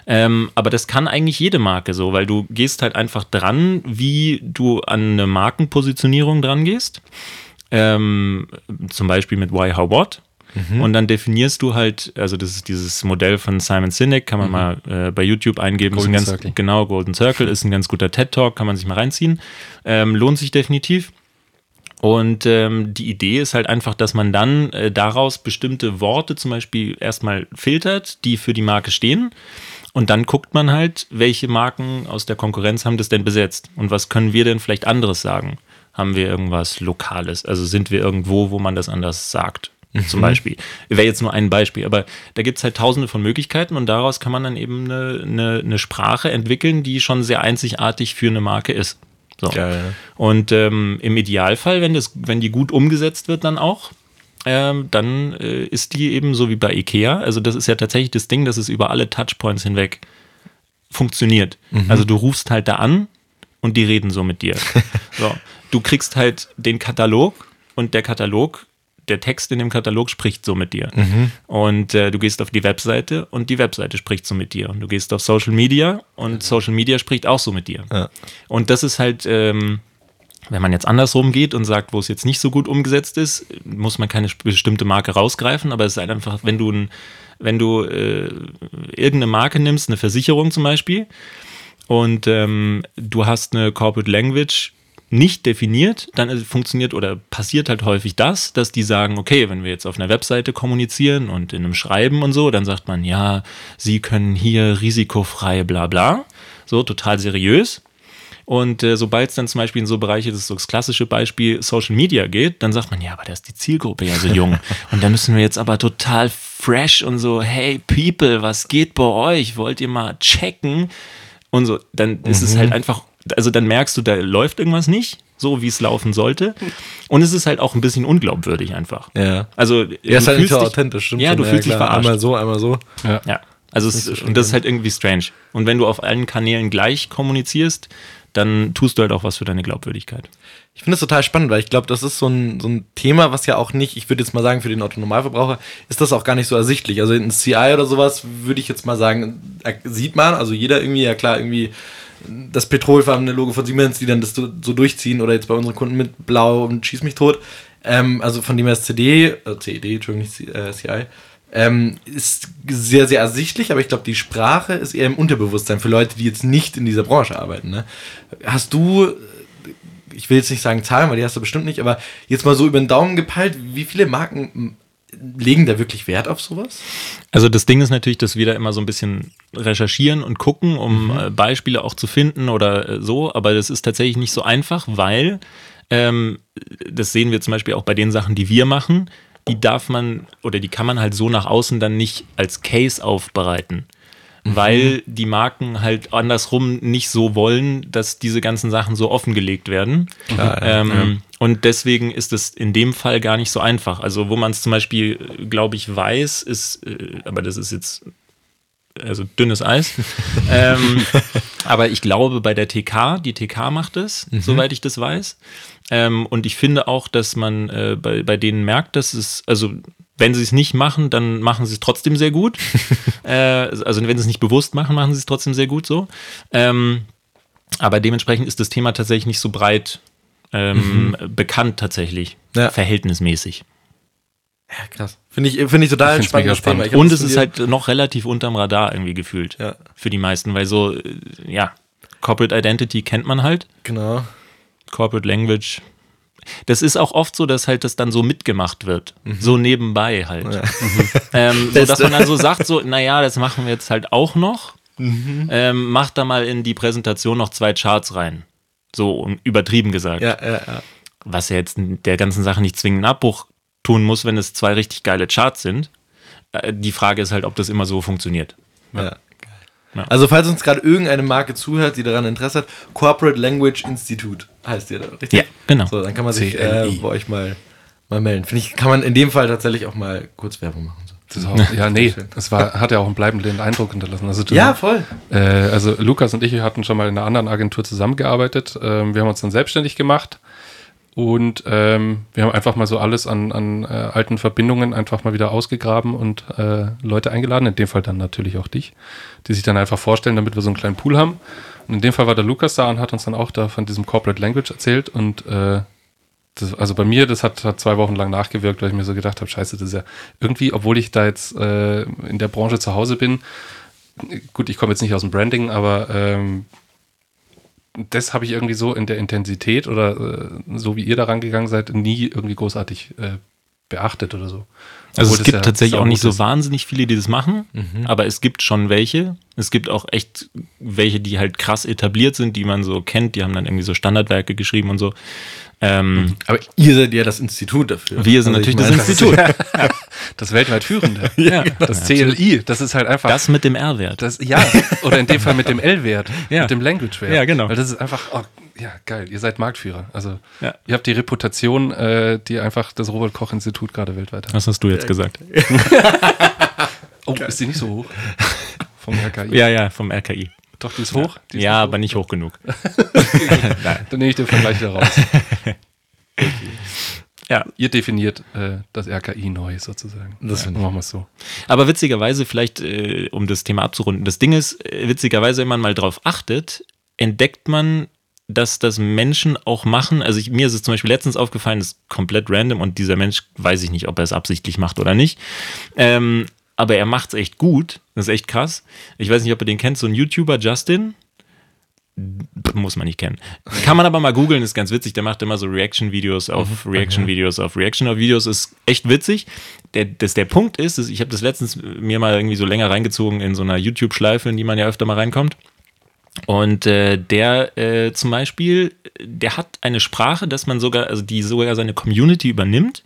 Ähm, aber das kann eigentlich jede Marke so, weil du gehst halt einfach dran, wie du an eine Markenpositionierung dran gehst. Ähm, zum Beispiel mit Why, How, What. Und dann definierst du halt, also das ist dieses Modell von Simon Sinek, kann man mal äh, bei YouTube eingeben. Golden ist ein ganz, Circle. Genau, Golden Circle ist ein ganz guter TED-Talk, kann man sich mal reinziehen. Ähm, lohnt sich definitiv. Und ähm, die Idee ist halt einfach, dass man dann äh, daraus bestimmte Worte zum Beispiel erstmal filtert, die für die Marke stehen. Und dann guckt man halt, welche Marken aus der Konkurrenz haben das denn besetzt. Und was können wir denn vielleicht anderes sagen? Haben wir irgendwas Lokales? Also sind wir irgendwo, wo man das anders sagt? Zum Beispiel. Wäre jetzt nur ein Beispiel, aber da gibt es halt tausende von Möglichkeiten und daraus kann man dann eben eine, eine, eine Sprache entwickeln, die schon sehr einzigartig für eine Marke ist. So. Geil. Und ähm, im Idealfall, wenn, das, wenn die gut umgesetzt wird, dann auch, ähm, dann äh, ist die eben so wie bei IKEA. Also, das ist ja tatsächlich das Ding, dass es über alle Touchpoints hinweg funktioniert. Also, du rufst halt da an, und die reden so mit dir. So, du kriegst halt den Katalog und der Katalog, der Text in dem Katalog spricht so mit dir. Und äh, du gehst auf die Webseite und die Webseite spricht so mit dir. Und du gehst auf Social Media und Social Media spricht auch so mit dir. Ja. Und das ist halt, ähm, wenn man jetzt andersrum geht und sagt, wo es jetzt nicht so gut umgesetzt ist, muss man keine bestimmte Marke rausgreifen, aber es ist halt einfach, wenn du, ein, wenn du äh, irgendeine Marke nimmst, eine Versicherung zum Beispiel, und ähm, du hast eine Corporate Language nicht definiert, dann äh, funktioniert oder passiert halt häufig das, dass die sagen, okay, wenn wir jetzt auf einer Webseite kommunizieren und in einem Schreiben und so, dann sagt man, ja, sie können hier risikofrei bla bla, so total seriös. Und äh, sobald es dann zum Beispiel in so Bereiche, das ist so das klassische Beispiel, Social Media geht, dann sagt man, ja, aber da ist die Zielgruppe ja so jung. und da müssen wir jetzt aber total fresh und so, hey People, was geht bei euch? Wollt ihr mal checken? Und so, dann ist es halt einfach, also dann merkst du, da läuft irgendwas nicht, so wie es laufen sollte. Und es ist halt auch ein bisschen unglaubwürdig einfach. Ja. Also, Ja, ist du halt nicht fühlst so dich- authentisch. Stimmt Ja, schon. du fühlst dich klar. verarscht. Einmal so, einmal so. Ja, also es, so und das ist halt irgendwie strange. Und wenn du auf allen Kanälen gleich kommunizierst, dann tust du halt auch was für deine Glaubwürdigkeit. Ich finde das total spannend, weil ich glaube, das ist so ein, so ein Thema, was ja auch nicht, ich würde jetzt mal sagen, für den Autonormalverbraucher ist das auch gar nicht so ersichtlich. Also in CI oder sowas würde ich jetzt mal sagen, sieht man, also jeder irgendwie, ja klar, irgendwie das petrolfarbene Logo von Siemens, die dann das so, so durchziehen oder jetzt bei unseren Kunden mit Blau und Schieß mich tot. Ähm, also von dem her ist CD, äh, CED, Entschuldigung, nicht C- äh, CI, ähm, ist sehr, sehr ersichtlich, aber ich glaube, die Sprache ist eher im Unterbewusstsein für Leute, die jetzt nicht in dieser Branche arbeiten. Ne? Hast du ich will jetzt nicht sagen Zahlen, weil die hast du bestimmt nicht, aber jetzt mal so über den Daumen gepeilt, wie viele Marken legen da wirklich Wert auf sowas? Also das Ding ist natürlich, dass wir da immer so ein bisschen recherchieren und gucken, um äh, Beispiele auch zu finden oder äh, so, aber das ist tatsächlich nicht so einfach, weil ähm, das sehen wir zum Beispiel auch bei den Sachen, die wir machen, die darf man oder die kann man halt so nach außen dann nicht als Case aufbereiten. Weil die Marken halt andersrum nicht so wollen, dass diese ganzen Sachen so offengelegt werden. ähm, Und deswegen ist es in dem Fall gar nicht so einfach. Also, wo man es zum Beispiel, glaube ich, weiß, ist, äh, aber das ist jetzt also dünnes Eis. ähm, aber ich glaube bei der TK, die TK macht es, soweit ich das weiß. Ähm, und ich finde auch, dass man äh, bei, bei denen merkt, dass es, also wenn sie es nicht machen, dann machen sie es trotzdem sehr gut. äh, also wenn sie es nicht bewusst machen, machen sie es trotzdem sehr gut so. Ähm, aber dementsprechend ist das Thema tatsächlich nicht so breit ähm, bekannt tatsächlich, Ja. verhältnismäßig. Ja, krass. Finde ich, finde ich total Ich spannendes spannend. Thema. Und es ist halt noch relativ unterm Radar irgendwie gefühlt Ja. für die meisten, weil so, ja, Corporate Identity kennt man halt, Genau. Corporate Language. Das ist auch oft so, dass halt das dann so mitgemacht wird, so nebenbei halt. Ähm, so, dass man dann so sagt, so, naja, das machen wir jetzt halt auch noch. Ähm, macht da mal in die Präsentation noch zwei Charts rein. So übertrieben gesagt. Ja, ja, ja. Was ja jetzt der ganzen Sache nicht zwingend einen Abbruch tun muss, wenn es zwei richtig geile Charts sind. Äh, Die Frage ist halt, ob das immer so funktioniert. ja. Ja. Also falls uns gerade irgendeine Marke zuhört, die daran Interesse hat, Corporate Language Institute heißt ihr da, richtig? Ja, genau. So, dann kann man sich äh, bei euch mal, mal melden. Finde ich, kann man in dem Fall tatsächlich auch mal kurz Werbung machen. Auch, ja, nee, das war, hat ja auch einen bleibenden Eindruck hinterlassen. Also, du- Ja, voll. Äh, also Lukas und ich hatten schon mal in einer anderen Agentur zusammengearbeitet. Ähm, wir haben uns dann selbstständig gemacht und ähm, wir haben einfach mal so alles an, an äh, alten Verbindungen einfach mal wieder ausgegraben und äh, Leute eingeladen, in dem Fall dann natürlich auch dich, die sich dann einfach vorstellen, damit wir so einen kleinen Pool haben. Und in dem Fall war der Lukas da und hat uns dann auch da von diesem Corporate Language erzählt und äh, das, also bei mir, das hat, hat zwei Wochen lang nachgewirkt, weil ich mir so gedacht habe, scheiße, das ist ja irgendwie, obwohl ich da jetzt äh, in der Branche zu Hause bin, gut, ich komme jetzt nicht aus dem Branding, aber ähm, das habe ich irgendwie so in der Intensität oder äh, so wie ihr da rangegangen seid, nie irgendwie großartig äh, beachtet oder so. Also Obwohl es gibt ja tatsächlich auch nicht so wahnsinnig viele, die das machen, aber es gibt schon welche. Es gibt auch echt welche, die halt krass etabliert sind, die man so kennt. Die haben dann irgendwie so Standardwerke geschrieben und so. Ähm, Aber ihr seid ja das Institut dafür. Wir sind Also ich natürlich das meine, Institut. Das weltweit führende. Ja, Das CLI, das ist halt einfach. Das mit dem R-Wert. Das, ja, oder in dem Fall mit dem L-Wert, Ja. mit dem Language-Wert. Ja, genau. Weil das ist einfach, oh, ja, geil, ihr seid Marktführer. Also, Ja. ihr habt die Reputation, äh, die einfach das Robert-Koch-Institut gerade weltweit hat. Was hast du jetzt gesagt? Oh, ist die nicht so hoch? Vom RKI. Ja, ja, vom RKI. Doch, die ist hoch. Die ist ja, hoch. aber nicht hoch genug. Dann nehme ich den Vergleich wieder raus. Ja. Ihr definiert äh, das RKI neu sozusagen. Das ja, machen wir so. Aber witzigerweise, vielleicht, äh, um das Thema abzurunden, das Ding ist, äh, witzigerweise, wenn man mal drauf achtet, entdeckt man, dass das Menschen auch machen. Also ich, mir ist es zum Beispiel letztens aufgefallen, das ist komplett random und dieser Mensch weiß ich nicht, ob er es absichtlich macht oder nicht. Ähm, aber er macht es echt gut. Das ist echt krass. Ich weiß nicht, ob ihr den kennt, so ein YouTuber, Justin. Muss man nicht kennen. Kann man aber mal googeln, ist ganz witzig. Der macht immer so Reaction-Videos auf Reaction-Videos auf Reaction-Videos. Ist echt witzig. Der, das, der Punkt ist, ist ich habe das letztens mir mal irgendwie so länger reingezogen in so einer YouTube-Schleife, in die man ja öfter mal reinkommt. Und äh, der äh, zum Beispiel, der hat eine Sprache, dass man sogar, also die sogar seine Community übernimmt.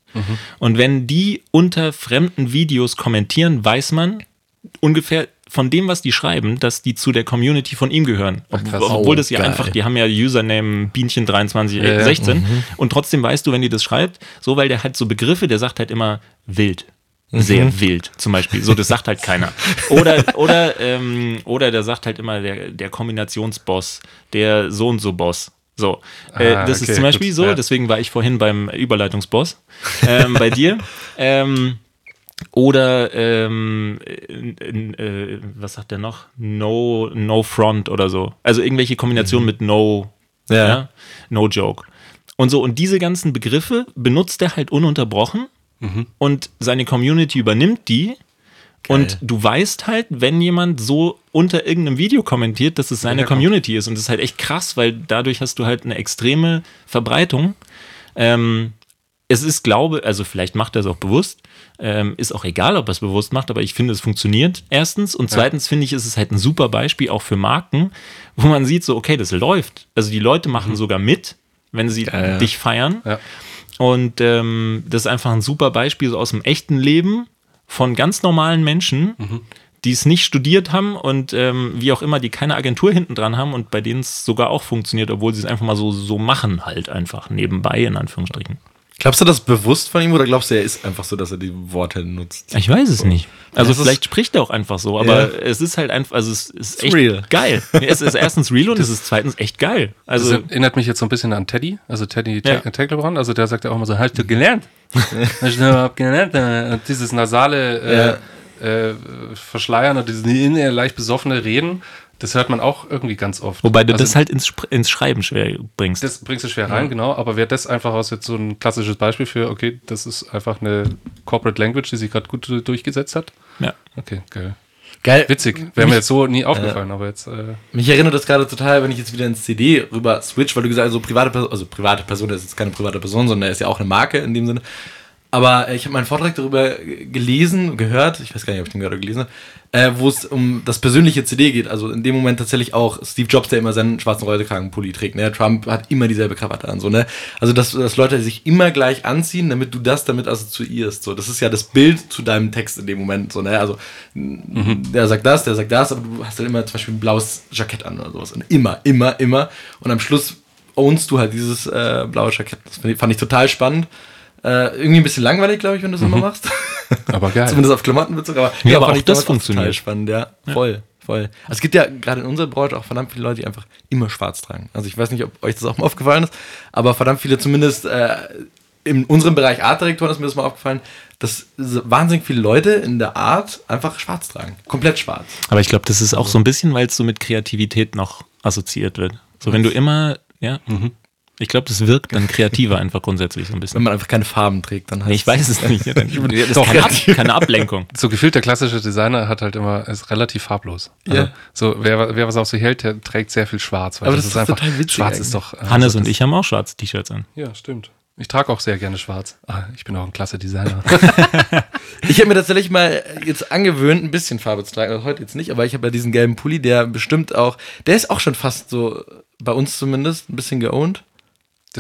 Und wenn die unter fremden Videos kommentieren, weiß man ungefähr von dem, was die schreiben, dass die zu der Community von ihm gehören. Ob, krass. obwohl Oh, das ja geil. einfach, die haben ja Username Bienchen2316 Ja, ja. 16 und trotzdem weißt du, wenn die das schreibt, so weil der halt so Begriffe, der sagt halt immer wild. Sehr wild, zum Beispiel. So, das sagt halt keiner. Oder, oder, ähm, oder der sagt halt immer der, der Kombinationsboss, der so und so Boss. So, äh, Ah, das okay, ist zum Beispiel gut, so, ja. deswegen war ich vorhin beim Überleitungsboss ähm, bei dir. Ähm, oder ähm, äh, äh, was sagt der noch? No, no front oder so. Also irgendwelche Kombinationen mit no, Ja. ja. no joke. Und so, und diese ganzen Begriffe benutzt er halt ununterbrochen und seine Community übernimmt die. Und du weißt halt, wenn jemand so unter irgendeinem Video kommentiert, dass es seine herkommt. Community ist. Und das ist halt echt krass, weil dadurch hast du halt eine extreme Verbreitung. Ähm, es ist, glaube, also vielleicht macht er es auch bewusst, ähm, ist auch egal, ob er es bewusst macht, aber ich finde, es funktioniert erstens. Und zweitens finde ich, ist es halt ein super Beispiel auch für Marken, wo man sieht, so, okay, das läuft. Also die Leute machen sogar mit, wenn sie ja. dich feiern. Ja. Und ähm, das ist einfach ein super Beispiel so aus dem echten Leben von ganz normalen Menschen, die es nicht studiert haben und ähm, wie auch immer, die keine Agentur hinten dran haben und bei denen es sogar auch funktioniert, obwohl sie es einfach mal so, so machen, halt einfach nebenbei, in Anführungsstrichen. Glaubst du das bewusst von ihm oder glaubst du, er ist einfach so, dass er die Worte nutzt? Ich weiß es nicht. Also Das ist- vielleicht spricht er auch einfach so, aber Ja. es ist halt einfach, also es ist echt real. geil. Es ist erstens real und es ist zweitens echt geil. Das Also erinnert mich jetzt so ein bisschen an Teddy, also Teddy Ja. ja. Tecklebrand, also der sagt ja auch immer so, hast du gelernt? hast du überhaupt gelernt? Und dieses nasale äh, äh, Verschleiern und dieses leicht besoffene Reden, das hört man auch irgendwie ganz oft. wobei du also, das halt ins, ins Schreiben schwer bringst. das bringst du schwer rein, genau, aber wäre das einfach aus jetzt so ein klassisches Beispiel für, okay, das ist einfach eine Corporate Language, die sich gerade gut äh, durchgesetzt hat? ja. Okay, geil. Geil. Witzig, wäre mir jetzt so nie aufgefallen, aber jetzt, äh, Mich erinnert das gerade total, wenn ich jetzt wieder ins CD rüber switch, weil du gesagt hast, so private Person, also private Person, ist jetzt keine private Person, sondern er ist ja auch eine Marke in dem Sinne. Aber äh, ich habe meinen Vortrag darüber gelesen, gehört, ich weiß gar nicht, ob ich den gerade gelesen habe, äh, wo es um das persönliche CD geht. Also in dem Moment tatsächlich auch Steve Jobs, der immer seinen schwarzen Reutekragenpulli trägt. Ne? Trump hat immer dieselbe Krawatte an. So, ne? Also dass, dass Leute sich immer gleich anziehen, damit du das damit assoziierst. So, das ist ja das Bild zu deinem Text in dem Moment. So, ne? Also der sagt das, der sagt das, aber du hast dann immer zum Beispiel ein blaues Jackett an oder sowas. Und immer, immer, immer. Und am Schluss ownst du halt dieses äh, blaue Jackett. Das fand ich total spannend. Äh, irgendwie ein bisschen langweilig, glaube ich, wenn du das immer machst. aber geil. Zumindest auf Klamottenbezug. Aber, Ja, aber fand auch das funktioniert. Total spannend, ja. Voll, voll. Also es gibt ja gerade in unserer Branche auch verdammt viele Leute, die einfach immer schwarz tragen. Also ich weiß nicht, ob euch das auch mal aufgefallen ist, aber verdammt viele, zumindest äh, in unserem Bereich Artdirektoren ist mir das mal aufgefallen, dass wahnsinnig viele Leute in der Art einfach schwarz tragen. Komplett schwarz. Aber ich glaube, das ist auch so ein bisschen, weil es so mit Kreativität noch assoziiert wird. So, wenn du immer, ja, ich glaube, das wirkt dann kreativer einfach grundsätzlich so ein Wenn bisschen. man einfach keine Farben trägt, dann heißt Nee, ich weiß es nicht. Ja, dann, das ist keine, Ab, keine Ablenkung. so gefühlt der klassische Designer hat halt immer, ist relativ farblos. Also, Ja. So, wer, wer was auf sich hält, der trägt sehr viel schwarz. Weil Aber das ist total witzig schwarz eigentlich. ist doch. äh, Hannes so und das- ich haben auch schwarze T-Shirts an. Ja, stimmt. Ich trage auch sehr gerne schwarz. Ah, ich bin auch ein klasse Designer. Ich habe mir tatsächlich mal jetzt angewöhnt, ein bisschen Farbe zu tragen. Also heute jetzt nicht, aber ich habe ja diesen gelben Pulli, der bestimmt auch, der ist auch schon fast so, bei uns zumindest, ein bisschen geowned.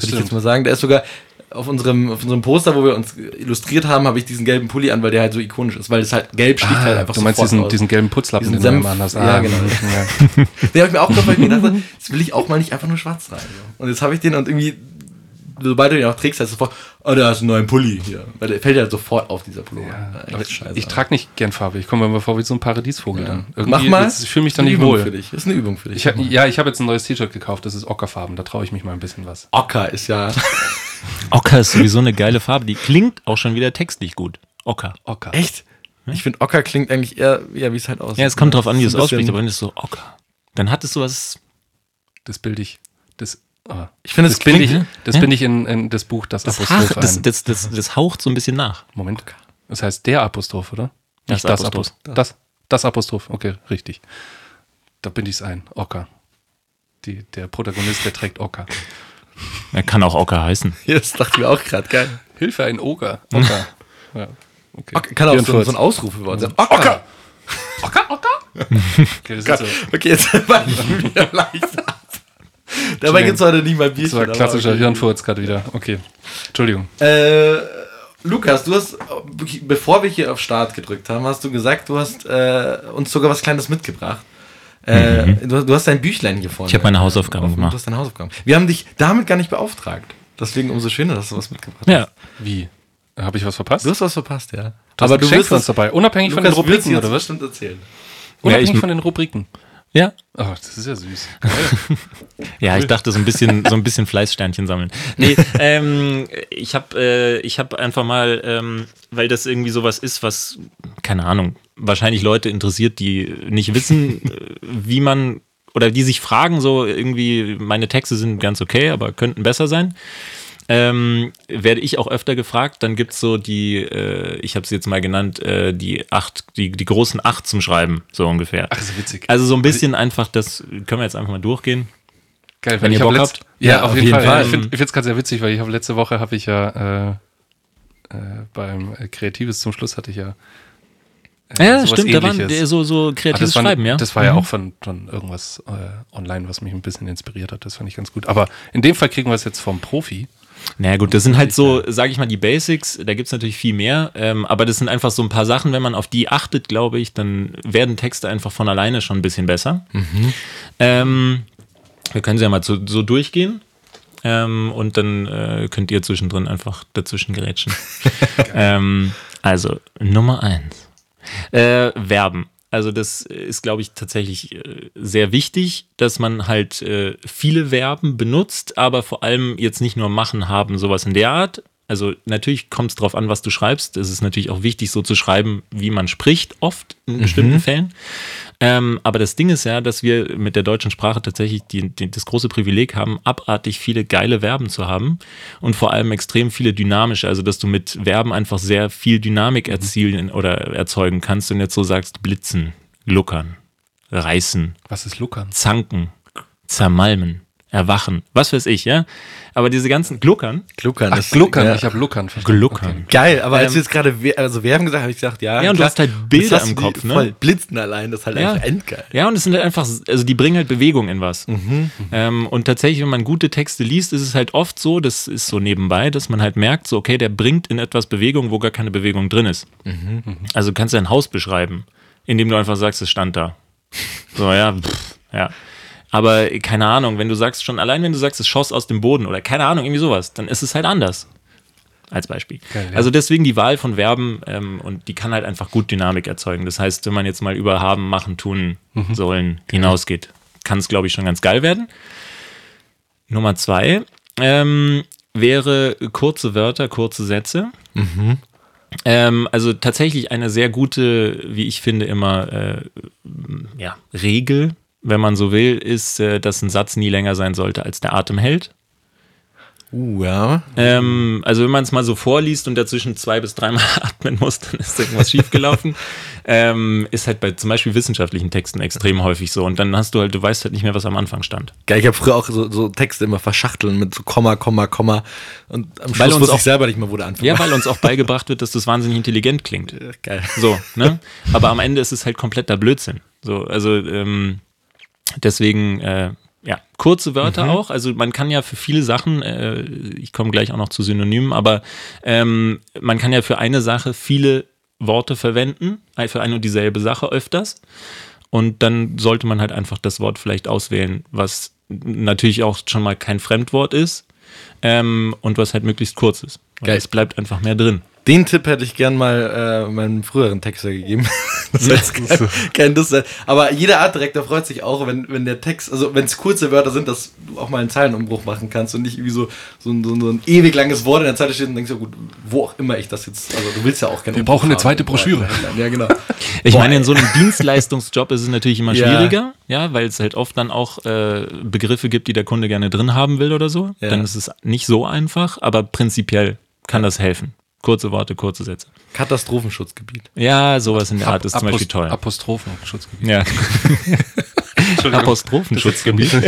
Das Würde ich jetzt mal sagen. Der ist sogar auf unserem, auf unserem Poster, wo wir uns illustriert haben, habe ich diesen gelben Pulli an, weil der halt so ikonisch ist, weil es halt gelb sticht halt einfach Ah, du meinst diesen, aus. diesen gelben Putzlappen, Diesen den du immer hast. ja, genau. Ja. Den habe ich mir auch gekauft, weil ich mir dachte, das will ich auch mal nicht einfach nur schwarz so. Und jetzt habe ich den und irgendwie sobald du ihn auch trägst, heißt es sofort, oh, da hast du einen neuen Pulli hier. Weil der fällt ja sofort auf, dieser Pullover. Ja, ich, ich trage nicht gern Farbe. Ich komme mir vor wie so ein Paradiesvogel Ja. dann. Mach mal. jetzt- Ich fühle mich dann Eine nicht Übung wohl. für dich. Ist eine Übung für dich. Ich hab, ja, ich habe jetzt ein neues T-Shirt gekauft, das ist ockerfarben. Da traue ich mich mal ein bisschen was. Ocker ist ja. Ocker ist sowieso eine geile Farbe. Die klingt auch schon wieder textlich gut. Ocker. Ocker. Echt? Ich finde, Ocker klingt eigentlich eher, ja, wie es halt aussieht. Ja, es kommt drauf an, wie es ausspricht, aber wenn es so Ocker, dann hat es sowas. Das bilde ich. Das, ah. Ich finde, es das bin ich, das Ja. bin ich in, in das Buch, das, Das, Apostroph Hach, das, ein. das, das, das haucht so ein bisschen nach. Moment. Das heißt der Apostroph, oder? Das Nicht Apostroph. Apostroph. Das, das Apostroph, okay, richtig. Da bin ich es ein. Ocker. Die, der Protagonist, der trägt Ocker. Er kann auch Ocker heißen. Ja, das dachte ich mir auch gerade, geil. Hilfe, ein Oger. Ocker. ja, okay. Ocker kann auch so, so ein Ausrufewort sein. Ocker! Ocker, Ocker. Okay, das, ist so, Okay, jetzt war ich wieder leicht ab. Dabei gibt es heute nicht mal das Bierchen. war aber klassischer okay. Hirnfurz gerade wieder. Okay. Entschuldigung. Äh, Lukas, du hast, bevor wir hier auf Start gedrückt haben, hast du gesagt, du hast äh, uns sogar was Kleines mitgebracht. Äh, du, du hast dein Büchlein hier vorne. Mhm. Ich habe meine Hausaufgaben Du gemacht. hast deine Hausaufgaben. Wir haben dich damit gar nicht beauftragt. Deswegen umso schöner, dass du was mitgebracht hast. Ja. Wie? Habe ich was verpasst? Du hast was verpasst, ja. Du hast ein Geschenk für uns dabei. Unabhängig von den Lukas Rubriken, oder was? bestimmt erzählen. Unabhängig ich- von den Rubriken. Ja. Oh, das ist ja süß. Ja, ich dachte so ein bisschen, so ein bisschen Fleißsternchen sammeln. Nee, ähm, ich habe äh, ich hab einfach mal, ähm, weil das irgendwie sowas ist, was, keine Ahnung, wahrscheinlich Leute interessiert, die nicht wissen, äh, wie man, oder die sich fragen, so irgendwie, meine Texte sind ganz okay, aber könnten besser sein. Ähm, werde ich auch öfter gefragt, dann gibt's so die, äh, ich habe sie jetzt mal genannt, äh, die acht, die, die großen acht zum Schreiben, so ungefähr. Ach, ist witzig. Also so ein bisschen einfach, das können wir jetzt einfach mal durchgehen. Geil, Wenn ihr Bock habt. Ja, Ja, auf, auf jeden, Fall. Fall. Ich finde es gerade sehr witzig, weil ich habe letzte Woche habe ich ja äh, äh, beim äh, Kreatives zum Schluss hatte ich ja äh, Ja, stimmt, da waren Ähnliches. so, so Ah, kreatives war, Schreiben, ja. Das war ja auch von, von irgendwas äh, online, was mich ein bisschen inspiriert hat. Das fand ich ganz gut. Aber in dem Fall kriegen wir es jetzt vom Profi. Naja gut, das sind halt so, sage ich mal, die Basics, da gibt's natürlich viel mehr, ähm, aber das sind einfach so ein paar Sachen, wenn man auf die achtet, glaube ich, dann werden Texte einfach von alleine schon ein bisschen besser. Ähm, wir können sie ja mal so, so durchgehen ähm, und dann äh, könnt ihr zwischendrin einfach dazwischen gerätschen. ähm, also, Nummer eins. Äh, Verben. Also das ist, glaube ich, tatsächlich äh, sehr wichtig, dass man halt äh, viele Verben benutzt, aber vor allem jetzt nicht nur machen, haben, sowas in der Art. Also natürlich kommt es darauf an, was du schreibst. Es ist natürlich auch wichtig, so zu schreiben, wie man spricht, oft in bestimmten Fällen. Ähm, aber das Ding ist ja, dass wir mit der deutschen Sprache tatsächlich die, die, das große Privileg haben, abartig viele geile Verben zu haben und vor allem extrem viele dynamische, also dass du mit Verben einfach sehr viel Dynamik erzielen oder erzeugen kannst und jetzt so sagst, blitzen, gluckern, reißen, Was ist Luckern? zanken, zermalmen, erwachen, was weiß ich, ja. Aber diese ganzen Gluckern, Gluckern. Ach, ist- Gluckern. Ja. Ich habe Luckern verstanden. Gluckern. Geil, aber als Ähm, du jetzt gerade also Werben gesagt habe ich gesagt, ja. Ja, und du klar. hast halt Das Bilder hast im du Kopf, ne? Voll blitzen allein, das ist halt Ja. einfach endgeil. Ja, und es sind halt einfach, also die bringen halt Bewegung in was. Ähm, und tatsächlich, wenn man gute Texte liest, ist es halt oft so, das ist so nebenbei, dass man halt merkt, so, okay, der bringt in etwas Bewegung, wo gar keine Bewegung drin ist. Also du kannst dein Haus beschreiben, indem du einfach sagst, es stand da. So, ja, pff, ja. Aber keine Ahnung, wenn du sagst, schon allein wenn du sagst, es schoss aus dem Boden oder keine Ahnung, irgendwie sowas, dann ist es halt anders. Als Beispiel. Geil, ja. Also deswegen die Wahl von Verben ähm, und die kann halt einfach gut Dynamik erzeugen. Das heißt, wenn man jetzt mal über haben, machen, tun, Mhm. sollen hinausgeht, kann es, glaube ich, schon ganz geil werden. Nummer zwei ähm, wäre kurze Wörter, kurze Sätze. Ähm, also tatsächlich eine sehr gute, wie ich finde, immer äh, ja, Regel, wenn man so will, ist, äh, dass ein Satz nie länger sein sollte, als der Atem hält. Uh, ja. Ähm, also wenn man es mal so vorliest und dazwischen zwei bis dreimal atmen muss, dann ist irgendwas schiefgelaufen. ähm, ist halt bei zum Beispiel wissenschaftlichen Texten extrem häufig so. Und dann hast du halt, du weißt halt nicht mehr, was am Anfang stand. Geil, ich habe früher auch so, so Texte immer verschachteln mit so Komma, Komma, Komma. Und am Weil Schluss wusste auch- ich selber nicht mehr, wo der Anfang Ja, weil uns auch beigebracht wird, dass das wahnsinnig intelligent klingt. Geil. So, ne? Aber am Ende ist es halt kompletter Blödsinn. So, also ähm, deswegen, äh, ja, kurze Wörter auch. Also man kann ja für viele Sachen, äh, ich komme gleich auch noch zu Synonymen, aber ähm, man kann ja für eine Sache viele Worte verwenden, äh, für eine und dieselbe Sache öfters. Und dann sollte man halt einfach das Wort vielleicht auswählen, was natürlich auch schon mal kein Fremdwort ist. ähm, und was halt möglichst kurz ist. Geil. Es bleibt einfach mehr drin. Den Tipp hätte ich gern mal äh, meinem früheren Texter gegeben. das ist jetzt kein, kein Diss sein. Aber jeder Artdirektor freut sich auch, wenn, wenn der Text, also wenn es kurze Wörter sind, dass du auch mal einen Zeilenumbruch machen kannst und nicht irgendwie so, so, ein, so, ein- so ein ewig langes Wort in der Zeile steht und denkst, ja gut, wo auch immer ich das jetzt, also du willst ja auch gerne. Wir brauchen eine zweite Broschüre. Ja, genau. Ich Boah, meine, in so einem Dienstleistungsjob ist es natürlich immer Ja. schwieriger, ja, weil es halt oft dann auch äh, Begriffe gibt, die der Kunde gerne drin haben will oder so. Ja. Dann ist es nicht so einfach, aber prinzipiell kann das helfen. Kurze Worte, kurze Sätze. Katastrophenschutzgebiet. Ja, sowas in der Art ist zum Beispiel toll. Apostrophenschutzgebiet. Ja. Apostrophenschutzgebiet.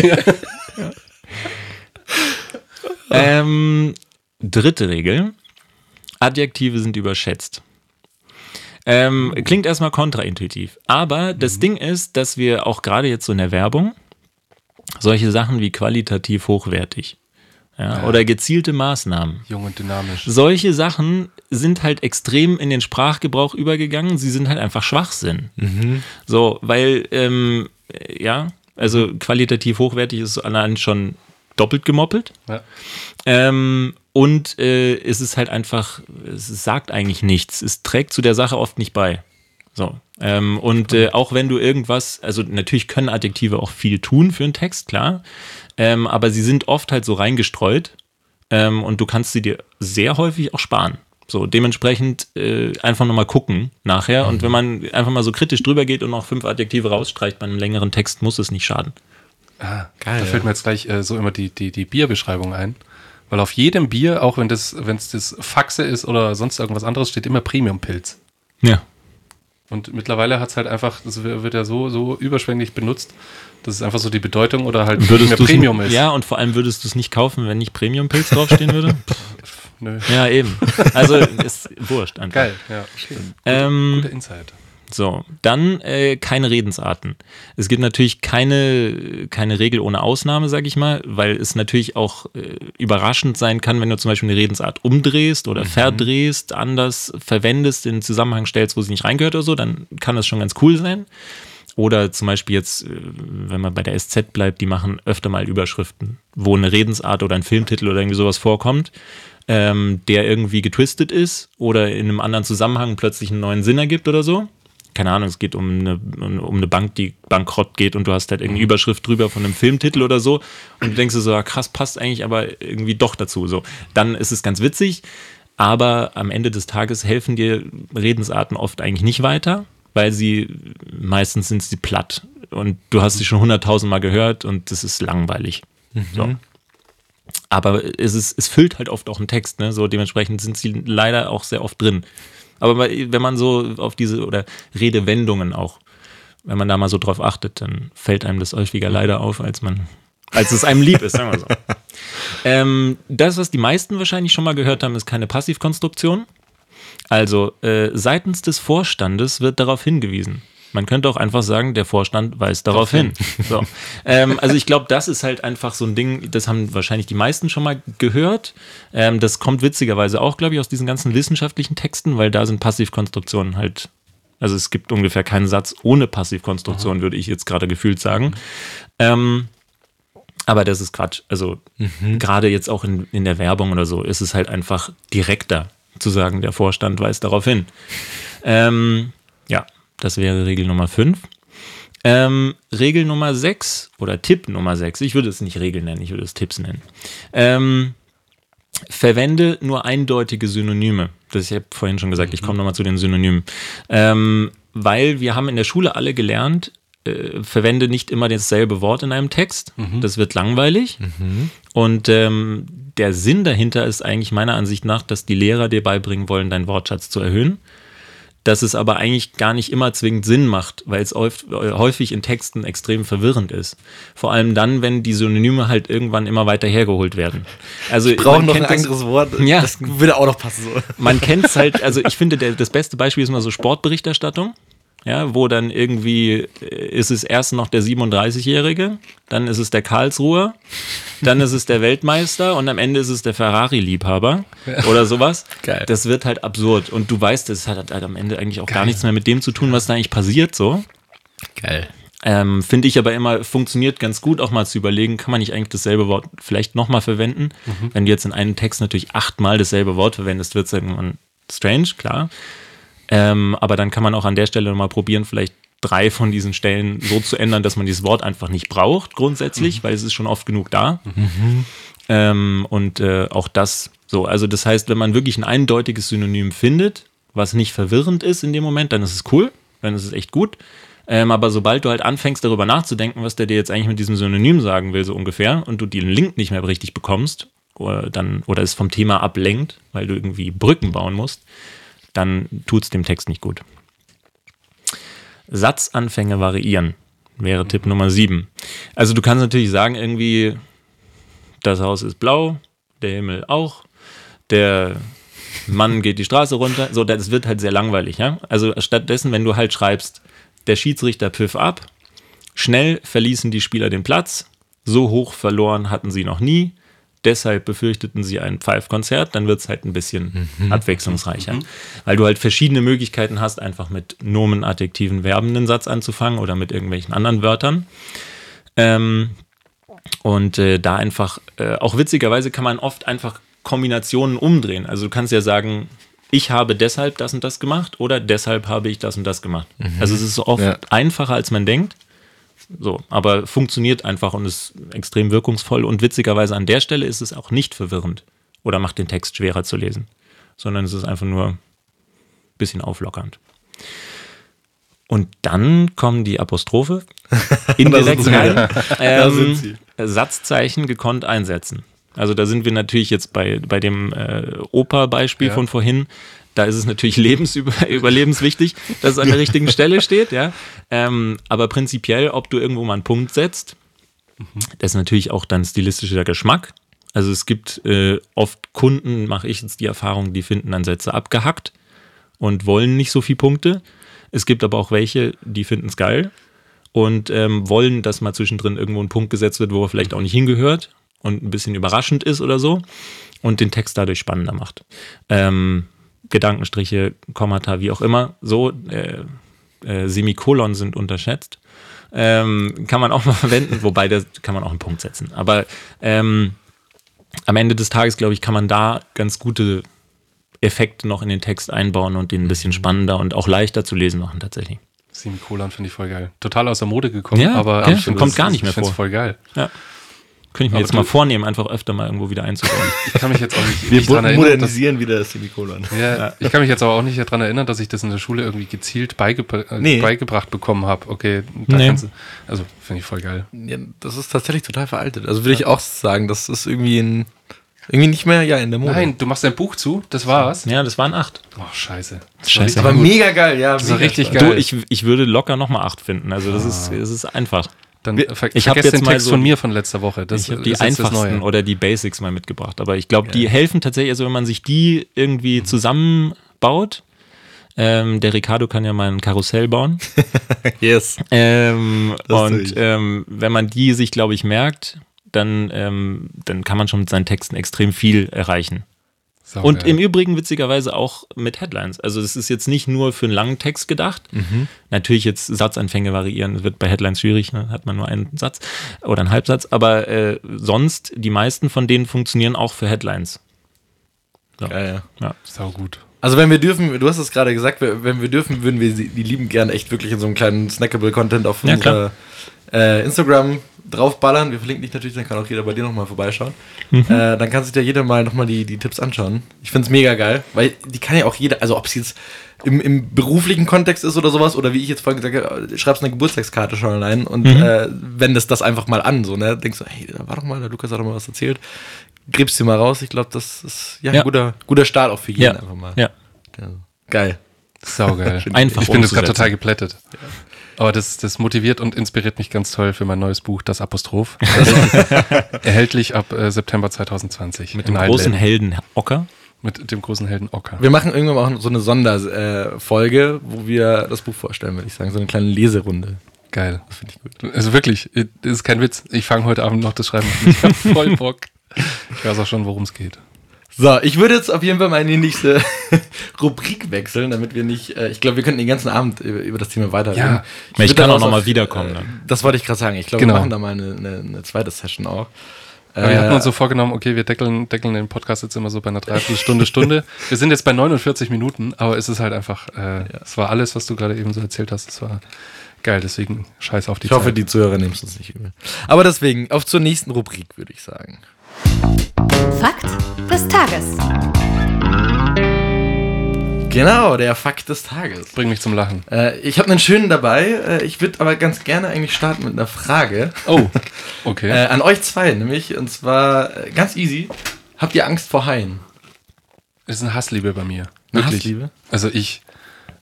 ähm, dritte Regel. Adjektive sind überschätzt. Ähm, klingt erstmal kontraintuitiv. Aber das Ding ist, dass wir auch gerade jetzt so in der Werbung solche Sachen wie qualitativ hochwertig ja, oder gezielte Maßnahmen Jung und dynamisch. solche Sachen sind halt extrem in den Sprachgebrauch übergegangen. Sie sind halt einfach Schwachsinn. So, weil, ähm, äh, ja, also qualitativ hochwertig ist allein schon doppelt gemoppelt. Ja. Ähm, und äh, es ist halt einfach, es sagt eigentlich nichts. Es trägt zu der Sache oft nicht bei. So. Ähm, und äh, auch wenn du irgendwas, also natürlich können Adjektive auch viel tun für einen Text, klar. Ähm, aber sie sind oft halt so reingestreut ähm, und du kannst sie dir sehr häufig auch sparen. So, dementsprechend äh, einfach nochmal gucken nachher. Und wenn man einfach mal so kritisch drüber geht und noch fünf Adjektive rausstreicht bei einem längeren Text, muss es nicht schaden. Ah, Geil, Da fällt mir jetzt gleich äh, so immer die, die, die Bierbeschreibung ein. Weil auf jedem Bier, auch wenn das, wenn es das Faxe ist oder sonst irgendwas anderes, steht immer Premium-Pilz. Ja. Und mittlerweile hat es halt einfach, das wird wird ja so, so überschwänglich benutzt, dass es einfach so die Bedeutung oder halt Würdest mehr Premium ist. Ja, und vor allem würdest du es nicht kaufen, wenn nicht Premium-Pilz draufstehen würde? Nö. ja, eben. Also ist wurscht einfach. Geil, ja. Okay. Ähm, Guter Insight. So, dann äh, keine Redensarten. Es gibt natürlich keine, keine Regel ohne Ausnahme, sag ich mal, weil es natürlich auch äh, überraschend sein kann, wenn du zum Beispiel eine Redensart umdrehst oder verdrehst, anders verwendest, in den Zusammenhang stellst, wo sie nicht reingehört oder so, dann kann das schon ganz cool sein. Oder zum Beispiel jetzt, äh, wenn man bei der SZ bleibt, die machen öfter mal Überschriften, wo eine Redensart oder ein Filmtitel oder irgendwie sowas vorkommt, ähm, der irgendwie getwistet ist oder in einem anderen Zusammenhang plötzlich einen neuen Sinn ergibt oder so. Keine Ahnung, es geht um eine, um eine Bank, die bankrott geht und du hast halt irgendeine Überschrift drüber von einem Filmtitel oder so und du denkst dir so, ja, krass, passt eigentlich aber irgendwie doch dazu. So, dann ist es ganz witzig, aber am Ende des Tages helfen dir Redensarten oft eigentlich nicht weiter, weil sie meistens sind sie platt und du hast sie schon hunderttausendmal gehört und das ist langweilig. So. Aber es, ist, es füllt halt oft auch einen Text, ne? So dementsprechend sind sie leider auch sehr oft drin. Aber wenn man so auf diese oder Redewendungen auch, wenn man da mal so drauf achtet, dann fällt einem das häufiger leider auf, als man, als es einem lieb ist, sagen wir so. ähm, das, was die meisten wahrscheinlich schon mal gehört haben, ist keine Passivkonstruktion. Also äh, seitens des Vorstandes wird darauf hingewiesen. Man könnte auch einfach sagen, der Vorstand weist darauf hin. So. Ähm, also ich glaube, das ist halt einfach so ein Ding, das haben wahrscheinlich die meisten schon mal gehört. Ähm, das kommt witzigerweise auch, glaube ich, aus diesen ganzen wissenschaftlichen Texten, weil da sind Passivkonstruktionen halt, also es gibt ungefähr keinen Satz ohne Passivkonstruktion, würde ich jetzt gerade gefühlt sagen. Ähm, aber das ist Quatsch. Also gerade jetzt auch in, in der Werbung oder so ist es halt einfach direkter zu sagen, der Vorstand weist darauf hin. Ähm, ja, das wäre Regel Nummer 5. Ähm, Regel Nummer 6 oder Tipp Nummer 6, ich würde es nicht Regel nennen, ich würde es Tipps nennen. Ähm, verwende nur eindeutige Synonyme. Das ich habe vorhin schon gesagt, ich komme nochmal zu den Synonymen. Ähm, weil wir haben in der Schule alle gelernt, äh, verwende nicht immer dasselbe Wort in einem Text. Das wird langweilig. Und ähm, der Sinn dahinter ist eigentlich meiner Ansicht nach, dass die Lehrer dir beibringen wollen, deinen Wortschatz zu erhöhen. Dass es aber eigentlich gar nicht immer zwingend Sinn macht, weil es äh, häufig in Texten extrem verwirrend ist. Vor allem dann, wenn die Synonyme halt irgendwann immer weiter hergeholt werden. Also Brauchen man noch ein das- anderes Wort. Ja. Das würde auch noch passen. So. man kennt es halt, also ich finde, der, das beste Beispiel ist mal so Sportberichterstattung. Ja, wo dann irgendwie äh, ist es erst noch der 37-Jährige, dann ist es der Karlsruher, dann ist es der Weltmeister und am Ende ist es der Ferrari-Liebhaber oder sowas. Geil. Das wird halt absurd. Und du weißt, das hat halt am Ende eigentlich auch gar nichts mehr mit dem zu tun, was da eigentlich passiert so. Geil. Ähm, Finde ich aber immer, funktioniert ganz gut, auch mal zu überlegen, kann man nicht eigentlich dasselbe Wort vielleicht nochmal verwenden? Wenn du jetzt in einem Text natürlich achtmal dasselbe Wort verwendest, wird es irgendwann strange, klar. Ähm, aber dann kann man auch an der Stelle nochmal probieren, vielleicht drei von diesen Stellen so zu ändern, dass man dieses Wort einfach nicht braucht, grundsätzlich, weil es ist schon oft genug da. Ähm, und äh, auch das so. Also, das heißt, wenn man wirklich ein eindeutiges Synonym findet, was nicht verwirrend ist in dem Moment, dann ist es cool, dann ist es echt gut. Ähm, aber sobald du halt anfängst, darüber nachzudenken, was der dir jetzt eigentlich mit diesem Synonym sagen will, so ungefähr, und du den Link nicht mehr richtig bekommst, oder, dann, oder es vom Thema ablenkt, weil du irgendwie Brücken bauen musst, dann tut es dem Text nicht gut. Satzanfänge variieren wäre Tipp Nummer 7. Also du kannst natürlich sagen, irgendwie, das Haus ist blau, der Himmel auch, der Mann geht die Straße runter. So, das wird halt sehr langweilig, ja. Also stattdessen, wenn du halt schreibst, der Schiedsrichter pfiff ab, schnell verließen die Spieler den Platz, so hoch verloren hatten sie noch nie, deshalb befürchteten sie ein Pfeifkonzert, dann wird es halt ein bisschen abwechslungsreicher. Weil du halt verschiedene Möglichkeiten hast, einfach mit Nomen, Adjektiven, Verben einen Satz anzufangen oder mit irgendwelchen anderen Wörtern. Ähm, und äh, da einfach, äh, auch witzigerweise kann man oft einfach Kombinationen umdrehen. Also du kannst ja sagen, ich habe deshalb das und das gemacht oder deshalb habe ich das und das gemacht. Also es ist oft Ja. einfacher, als man denkt. So, aber funktioniert einfach und ist extrem wirkungsvoll. Und witzigerweise an der Stelle ist es auch nicht verwirrend oder macht den Text schwerer zu lesen, sondern es ist einfach nur ein bisschen auflockernd. Und dann kommen die Apostrophe indirekt rein. Da sind Ähm. Satzzeichen gekonnt einsetzen. Also da sind wir natürlich jetzt bei, bei dem äh, Oper-Beispiel Ja. von vorhin. Da ist es natürlich lebensüber, überlebenswichtig, dass es an der richtigen Stelle steht, ja. Ähm, aber prinzipiell, ob du irgendwo mal einen Punkt setzt, das ist natürlich auch dann stilistischer Geschmack. Also es gibt äh, oft Kunden, mache ich jetzt die Erfahrung, die finden dann Sätze abgehackt und wollen nicht so viele Punkte. Es gibt aber auch welche, die finden es geil und ähm, wollen, dass mal zwischendrin irgendwo ein Punkt gesetzt wird, wo er vielleicht auch nicht hingehört und ein bisschen überraschend ist oder so und den Text dadurch spannender macht. Ähm, Gedankenstriche, Kommata, wie auch immer, so äh, äh, Semikolon sind unterschätzt. Ähm, kann man auch mal verwenden, wobei da kann man auch einen Punkt setzen. Aber ähm, am Ende des Tages, glaube ich, kann man da ganz gute Effekte noch in den Text einbauen und den ein bisschen spannender und auch leichter zu lesen machen tatsächlich. Semikolon finde ich voll geil. Total aus der Mode gekommen, Ja, aber finde, Kommt das- gar nicht mehr ich vor. voll geil. Könnte ich mir Aber jetzt mal vornehmen, einfach öfter mal irgendwo wieder einzubauen. Ich kann mich jetzt auch nicht, Wir nicht dran erinnern. Dass, modernisieren wieder das Semikolon. ja, ich kann mich jetzt aber auch nicht daran erinnern, dass ich das in der Schule irgendwie gezielt beigebra äh, Nee. beigebracht bekommen habe. Okay, da Nee. kannst du, also finde ich voll geil. Ja, das ist tatsächlich total veraltet. Also würde ich auch sagen, das ist irgendwie in, irgendwie nicht mehr ja in der Mode. Nein, du machst dein Buch zu, das war's. ja, das waren acht. Oh, scheiße. Das Scheiße. aber gut. mega geil, ja. Das war mega richtig geil. Du, ich, ich würde locker nochmal acht finden. Also das ist, das ist einfach. Dann Wir- ver ich vergesst jetzt den Text so von mir von letzter Woche. Das ich habe die das einfachsten oder die Basics mal mitgebracht. Aber ich glaube, die helfen tatsächlich, also wenn man sich die irgendwie zusammenbaut. Ähm, der Ricardo kann ja mal ein Karussell bauen. Yes. Ähm, und ähm, wenn man die sich, glaube ich, merkt, dann, ähm, dann kann man schon mit seinen Texten extrem viel erreichen. Sau Und geil. im Übrigen witzigerweise auch mit Headlines. Also es ist jetzt nicht nur für einen langen Text gedacht. Mhm. Natürlich jetzt Satzanfänge variieren. Das wird bei Headlines schwierig, ne? hat man nur einen Satz oder einen Halbsatz. Aber äh, sonst, die meisten von denen funktionieren auch für Headlines. Geil, ja. Sau gut. Also wenn wir dürfen, du hast es gerade gesagt, wenn wir dürfen, würden wir sie, die lieben gern echt wirklich in so einem kleinen Snackable-Content auf Ja, unserer äh, Instagram draufballern. Wir verlinken dich natürlich, dann kann auch jeder bei dir nochmal vorbeischauen. Mhm. Äh, dann kann sich ja jeder mal nochmal die, die Tipps anschauen. Ich finde es mega geil, weil die kann ja auch jeder, also ob es jetzt im, im beruflichen Kontext ist oder sowas, oder wie ich jetzt vorhin gesagt habe, schreibst eine Geburtstagskarte schon allein und Mhm. äh, wendest das einfach mal an, so, ne? Denkst du, hey, da war doch mal, der Lukas hat doch mal was erzählt. Gräbst dir mal raus. Ich glaube, das ist ja, Ja. ein guter, guter Start auch für jeden Ja. einfach mal. Ja. Ja. Geil. Sau geil. Einfach ich bin jetzt gerade total geplättet. Aber das, das motiviert und inspiriert mich ganz toll für mein neues Buch, Das Apostroph. Erhältlich ab äh, September 2020. Mit dem großen. Helden Ocker. Mit dem großen Helden Ocker. Wir machen irgendwann mal auch so eine Sonderfolge, äh, wo wir das Buch vorstellen, würde ich sagen. So eine kleine Leserunde. Geil. Das finde ich gut. Also wirklich, das ist kein Witz. Ich fange heute Abend noch das Schreiben an. Ich habe voll Bock. Ich weiß auch schon, worum es geht. So, ich würde jetzt auf jeden Fall mal in die nächste Rubrik wechseln, damit wir nicht, äh, ich glaube, wir könnten den ganzen Abend über, über das Thema weiterreden. Ja. ich, Ich kann auch daraus noch mal auf- wiederkommen Äh, dann. das wollte ich gerade sagen. Ich glaube, Genau. wir machen da mal eine, eine, eine zweite Session auch. Aber wir Äh, hatten uns so vorgenommen, okay, wir deckeln, deckeln den Podcast jetzt immer so bei einer Dreiviertelstunde, Stunde. Wir sind jetzt bei 49 Minuten, aber es ist halt einfach, äh, es war alles, was du gerade eben so erzählt hast, es war geil, deswegen scheiß auf die Ich hoffe, Zeit. die Zuhörer nehmen es uns nicht übel. Aber deswegen, auf zur nächsten Rubrik, würde ich sagen. Fakt des Tages. Genau, der Fakt des Tages. Bring mich zum Lachen. Äh, ich habe einen schönen dabei. Äh, ich würde aber ganz gerne eigentlich starten mit einer Frage Oh, okay. äh, an euch zwei, nämlich, und zwar äh, ganz easy. Habt ihr Angst vor Haien? Es ist eine Hassliebe bei mir. Eine Wirklich. Hassliebe? Also ich,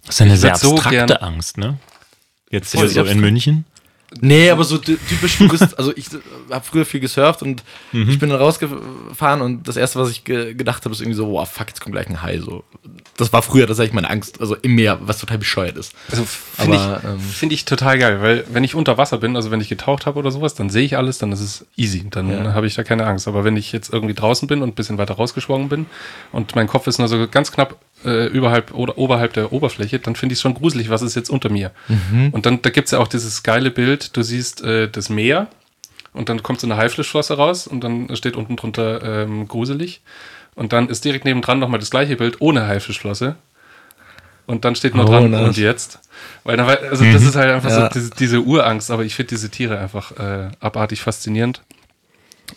Das ist eine sehr so abstrakte gern- Angst, ne? Jetzt hier so in. München. Nee, aber so ty- typisch, du bist, also ich habe früher viel gesurft und Mhm. ich bin dann rausgefahren und das erste, was ich ge gedacht habe, ist irgendwie so, wow, fuck, jetzt kommt gleich ein Hai. So. Das war früher tatsächlich meine Angst, also im Meer, was total bescheuert ist. also finde ich, ähm, find ich total geil, weil wenn ich unter Wasser bin, also wenn ich getaucht habe oder sowas, dann sehe ich alles, dann ist es easy, dann Ja. habe ich da keine Angst. Aber wenn ich jetzt irgendwie draußen bin und ein bisschen weiter rausgeschwommen bin und mein Kopf ist nur so ganz knapp äh, überhalb oder oberhalb der Oberfläche, dann finde ich es schon gruselig, was ist jetzt unter mir. Mhm. Und dann da gibt es ja auch dieses geile Bild, du siehst äh, das Meer und dann kommt so eine Haifischflosse raus und dann steht unten drunter ähm, gruselig. Und dann ist direkt nebendran nochmal das gleiche Bild ohne Haifischflosse. Und dann steht nur Oh, dran, nice. und jetzt? Weil also das ist halt einfach Ja. so diese, diese Urangst, aber ich finde diese Tiere einfach äh, abartig faszinierend.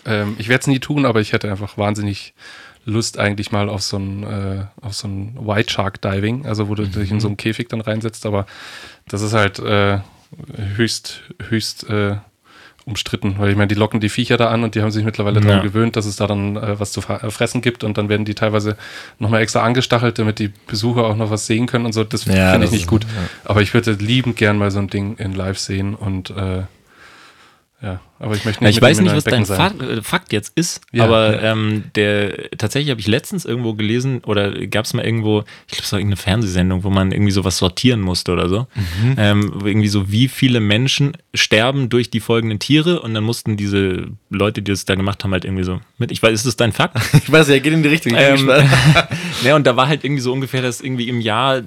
Ähm, ich werde es nie tun, aber ich hätte einfach wahnsinnig Lust eigentlich mal auf so ein, äh, auf so ein White Shark Diving, also wo du dich in so einen Käfig dann reinsetzt, aber das ist halt äh, höchst, höchst äh, umstritten, weil ich meine, die locken die Viecher da an und die haben sich mittlerweile daran Ja. gewöhnt, dass es da dann äh, was zu äh, fressen gibt und dann werden die teilweise nochmal extra angestachelt, damit die Besucher auch noch was sehen können und so. Das Ja, finde ich nicht gut. ja. Aber ich würde liebend gern mal so ein Ding in live sehen und äh, ja, aber ich möchte Ja, nicht ich mit weiß nicht, was dein sein. Fakt, äh, Fakt jetzt ist, Ja, aber ja. ähm, der tatsächlich habe ich letztens irgendwo gelesen oder gab es mal irgendwo, ich glaube, es war irgendeine Fernsehsendung, wo man irgendwie sowas sortieren musste oder so. Mhm. Ähm, irgendwie so, wie viele Menschen sterben durch die folgenden Tiere und dann mussten diese Leute, die das da gemacht haben, halt irgendwie so mit. Ich weiß, ist das dein Fakt? Ich weiß ja, geht in die Richtung. Ich Ähm, ne, und da war halt irgendwie so ungefähr, dass irgendwie im Jahr,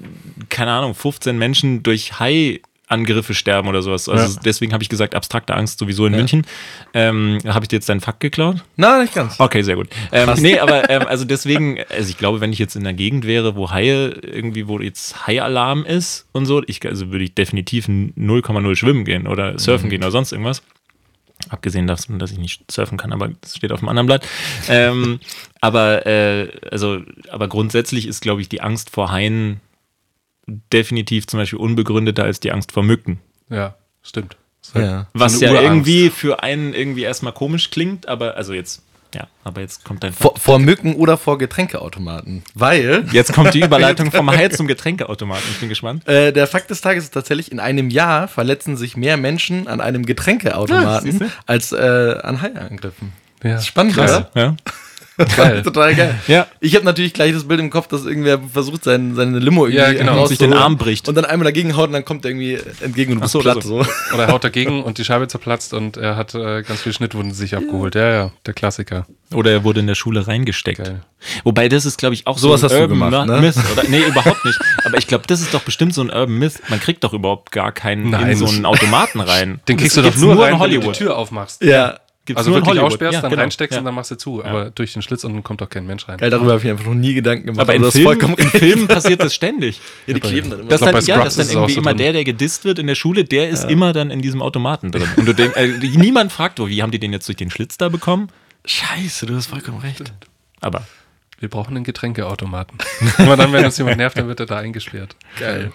keine Ahnung, 15 Menschen durch Hai-Angriffe sterben oder sowas. Also Ja. deswegen habe ich gesagt, abstrakte Angst sowieso in München. Ähm, habe ich dir jetzt deinen Fakt geklaut? Nein, nicht ganz. Okay, sehr gut. Ähm, nee, aber ähm, also deswegen, also ich glaube, wenn ich jetzt in einer Gegend wäre, wo Haie irgendwie, wo jetzt Hai-Alarm ist und so, ich, also würde ich definitiv 0,0 schwimmen gehen oder surfen gehen oder sonst irgendwas. Abgesehen davon, dass ich nicht surfen kann, aber das steht auf dem anderen Blatt. Ähm, aber, äh, also, aber grundsätzlich ist, glaube ich, die Angst vor Haien definitiv zum Beispiel unbegründeter als die Angst vor Mücken. Ja, stimmt. Halt Ja. so Was ja Urangst. irgendwie für einen irgendwie erstmal komisch klingt, aber also jetzt, ja, aber jetzt kommt dein Vor, vor Mücken oder vor Getränkeautomaten. Weil Jetzt kommt die Überleitung vom Hai zum Getränkeautomaten. Ich bin gespannt. äh, der Fakt des Tages ist tatsächlich, in einem Jahr verletzen sich mehr Menschen an einem Ja, Getränkeautomaten siehste. als äh, an Haiangriffen. Ja. Das ist spannend, Krass. oder? Ja. Geil. Total geil. Ja. Ich habe natürlich gleich das Bild im Kopf, dass irgendwer versucht, sein, seine Limo irgendwie Ja, genau. Und sich den Arm bricht. Und dann einmal dagegen haut und dann kommt er irgendwie entgegen und du Ach so, bist platt. oder So. Oder er haut dagegen und die Scheibe zerplatzt und er hat äh, ganz viel Schnittwunden sich abgeholt. Ja, ja, der Klassiker. Oder er wurde in der Schule reingesteckt. Geil. Wobei das ist, glaube ich, auch Sowas so hast du gemacht, ne? Myth. Oder, nee, überhaupt nicht. Aber ich glaube, das ist doch bestimmt so ein Urban Myth. Man kriegt doch überhaupt gar keinen Nein, in so einen Automaten rein. Den kriegst du doch nur, rein, in wenn du Hollywood. die Tür aufmachst. Ja. Gibt's Also nur wirklich Hollywood. aussperrst, Ja, dann genau. reinsteckst Ja. und dann machst du zu. Aber durch den Schlitz unten kommt doch kein Mensch rein. Geil, darüber habe ich einfach noch nie Gedanken gemacht. Aber in hast Filmen, vollkommen in. Filmen passiert das ständig. Ja, die kleben dann immer. Das glaub, dann, ja, das dann irgendwie so immer drin. der, der gedisst wird in der Schule, der ist immer dann in diesem Automaten drin. Und du denkst, äh, niemand fragt, oh, wie haben die den jetzt durch den Schlitz da bekommen? Scheiße, du hast vollkommen recht. Aber Wir brauchen einen Getränkeautomaten. Aber dann, wenn uns jemand nervt, dann wird er da eingesperrt. Geil.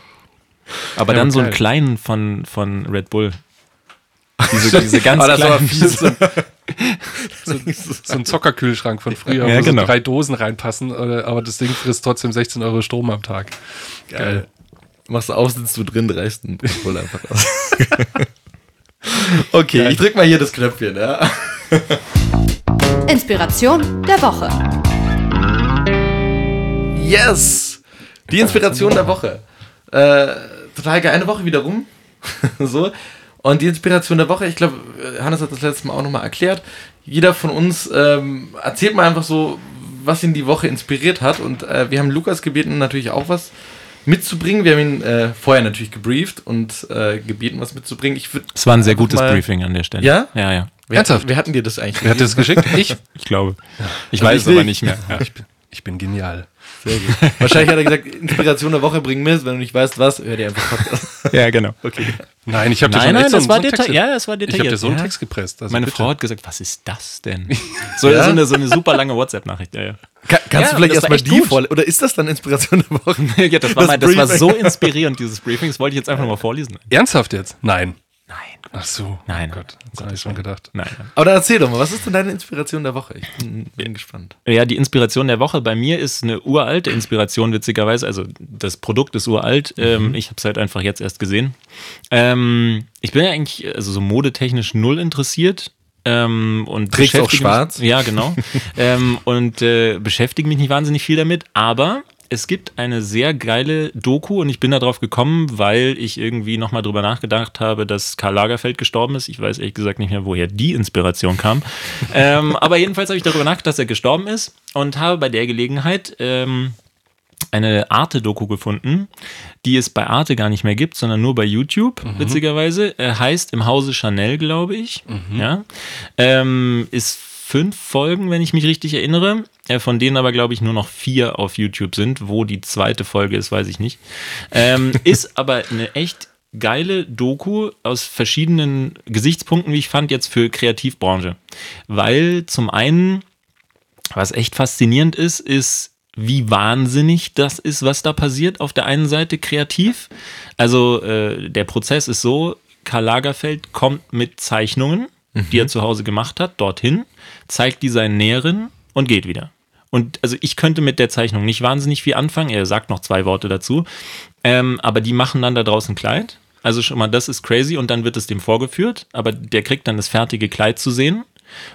Aber Ja, dann aber so einen geil. kleinen von, von Red Bull. Diese, diese ganz das war kleinen. fies. So ein Zockerkühlschrank von früher, Ja, wo genau. so drei Dosen reinpassen, aber das Ding frisst trotzdem 16 Euro Strom am Tag. Geil. Machst du auf, sitzt du drin, reißt einen Voll einfach aus. okay, ich drück mal hier das Knöpfchen, ja. Inspiration der Woche. Yes! Die Inspiration der Woche. Äh, total geil, eine Woche wieder rum. so. Und die Inspiration der Woche, ich glaube, Hannes hat das letzte Mal auch nochmal erklärt. Jeder von uns ähm, erzählt mal einfach so, was ihn die Woche inspiriert hat. Und äh, wir haben Lukas gebeten, natürlich auch was mitzubringen. Wir haben ihn äh, vorher natürlich gebrieft und äh, gebeten, was mitzubringen. Ich Es war ein sehr gutes mal- Briefing an der Stelle. Ja? Ja, ja. Wer, Ernsthaft? wer hatten dir das eigentlich? Wer hat das geschickt? Ich. Ich glaube. Ich Also weiß ich es aber nicht. nicht mehr. Ja. Ich bin, ich bin genial. Sehr gut. Wahrscheinlich hat er gesagt, Inspiration der Woche bringen Mist. Wenn du nicht weißt, was, hör dir einfach Podcast. ja, genau. Okay. Nein, ich habe dir Nein, schon nein, echt so das einen- war so einen Text- detailliert. Ja, das war Ich habe detailliert. dir so einen ja. Text gepresst. Also Meine bitte. Frau hat gesagt, was ist das denn? So, Ja? so, eine, so eine super lange WhatsApp-Nachricht. Ja, ja. Kann, kannst Ja, du vielleicht das war erstmal die vorlesen? Oder ist das dann Inspiration der Woche? ja das, war Das mein, das war so inspirierend, dieses Briefing. Das wollte ich jetzt einfach mal vorlesen. Ernsthaft jetzt? Nein. Ach so. Nein. Oh Gott, das habe ich schon gedacht. Nein, nein. Aber dann erzähl doch mal, was ist denn deine Inspiration der Woche? Ich bin, bin gespannt. Ja, die Inspiration der Woche bei mir ist eine uralte Inspiration, witzigerweise. Also das Produkt ist uralt. Mhm. Ähm, ich habe es halt einfach jetzt erst gesehen. Ähm, ich bin ja eigentlich also so modetechnisch null interessiert. Ähm, und Trägst auch schwarz? Mich, ja, genau. ähm, und äh, beschäftige mich nicht wahnsinnig viel damit. Aber es gibt eine sehr geile Doku und ich bin darauf gekommen, weil ich irgendwie nochmal drüber nachgedacht habe, dass Karl Lagerfeld gestorben ist. Ich weiß ehrlich gesagt nicht mehr, woher die Inspiration kam. ähm, aber jedenfalls habe ich darüber nachgedacht, dass er gestorben ist und habe bei der Gelegenheit ähm, eine Arte-Doku gefunden, die es bei Arte gar nicht mehr gibt, sondern nur bei YouTube, witzigerweise. Äh, heißt Im Hause Chanel, glaube ich. Ja. Ähm, ist fünf Folgen, wenn ich mich richtig erinnere, äh, von denen aber, glaube ich, nur noch vier auf YouTube sind. Wo die zweite Folge ist, weiß ich nicht. Ähm, ist aber eine echt geile Doku aus verschiedenen Gesichtspunkten, wie ich fand, jetzt für Kreativbranche. Weil zum einen was echt faszinierend ist, ist, wie wahnsinnig das ist, was da passiert. Auf der einen Seite kreativ. Also äh, der Prozess ist so, Karl Lagerfeld kommt mit Zeichnungen, die er zu Hause gemacht hat, dorthin, zeigt die seinen Näheren und geht wieder. Und also ich könnte mit der Zeichnung nicht wahnsinnig viel anfangen. Er sagt noch zwei Worte dazu. Ähm, aber die machen dann da draußen Kleid. Also schon mal, das ist crazy und dann wird es dem vorgeführt. Aber der kriegt dann das fertige Kleid zu sehen.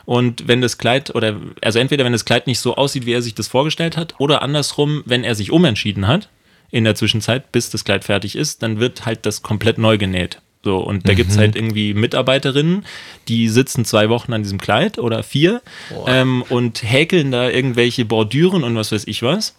Und wenn das Kleid oder also entweder wenn das Kleid nicht so aussieht, wie er sich das vorgestellt hat, oder andersrum, wenn er sich umentschieden hat in der Zwischenzeit, bis das Kleid fertig ist, dann wird halt das komplett neu genäht. So, und da gibt's halt irgendwie Mitarbeiterinnen, die sitzen zwei Wochen an diesem Kleid oder vier ähm, und häkeln da irgendwelche Bordüren und was weiß ich was.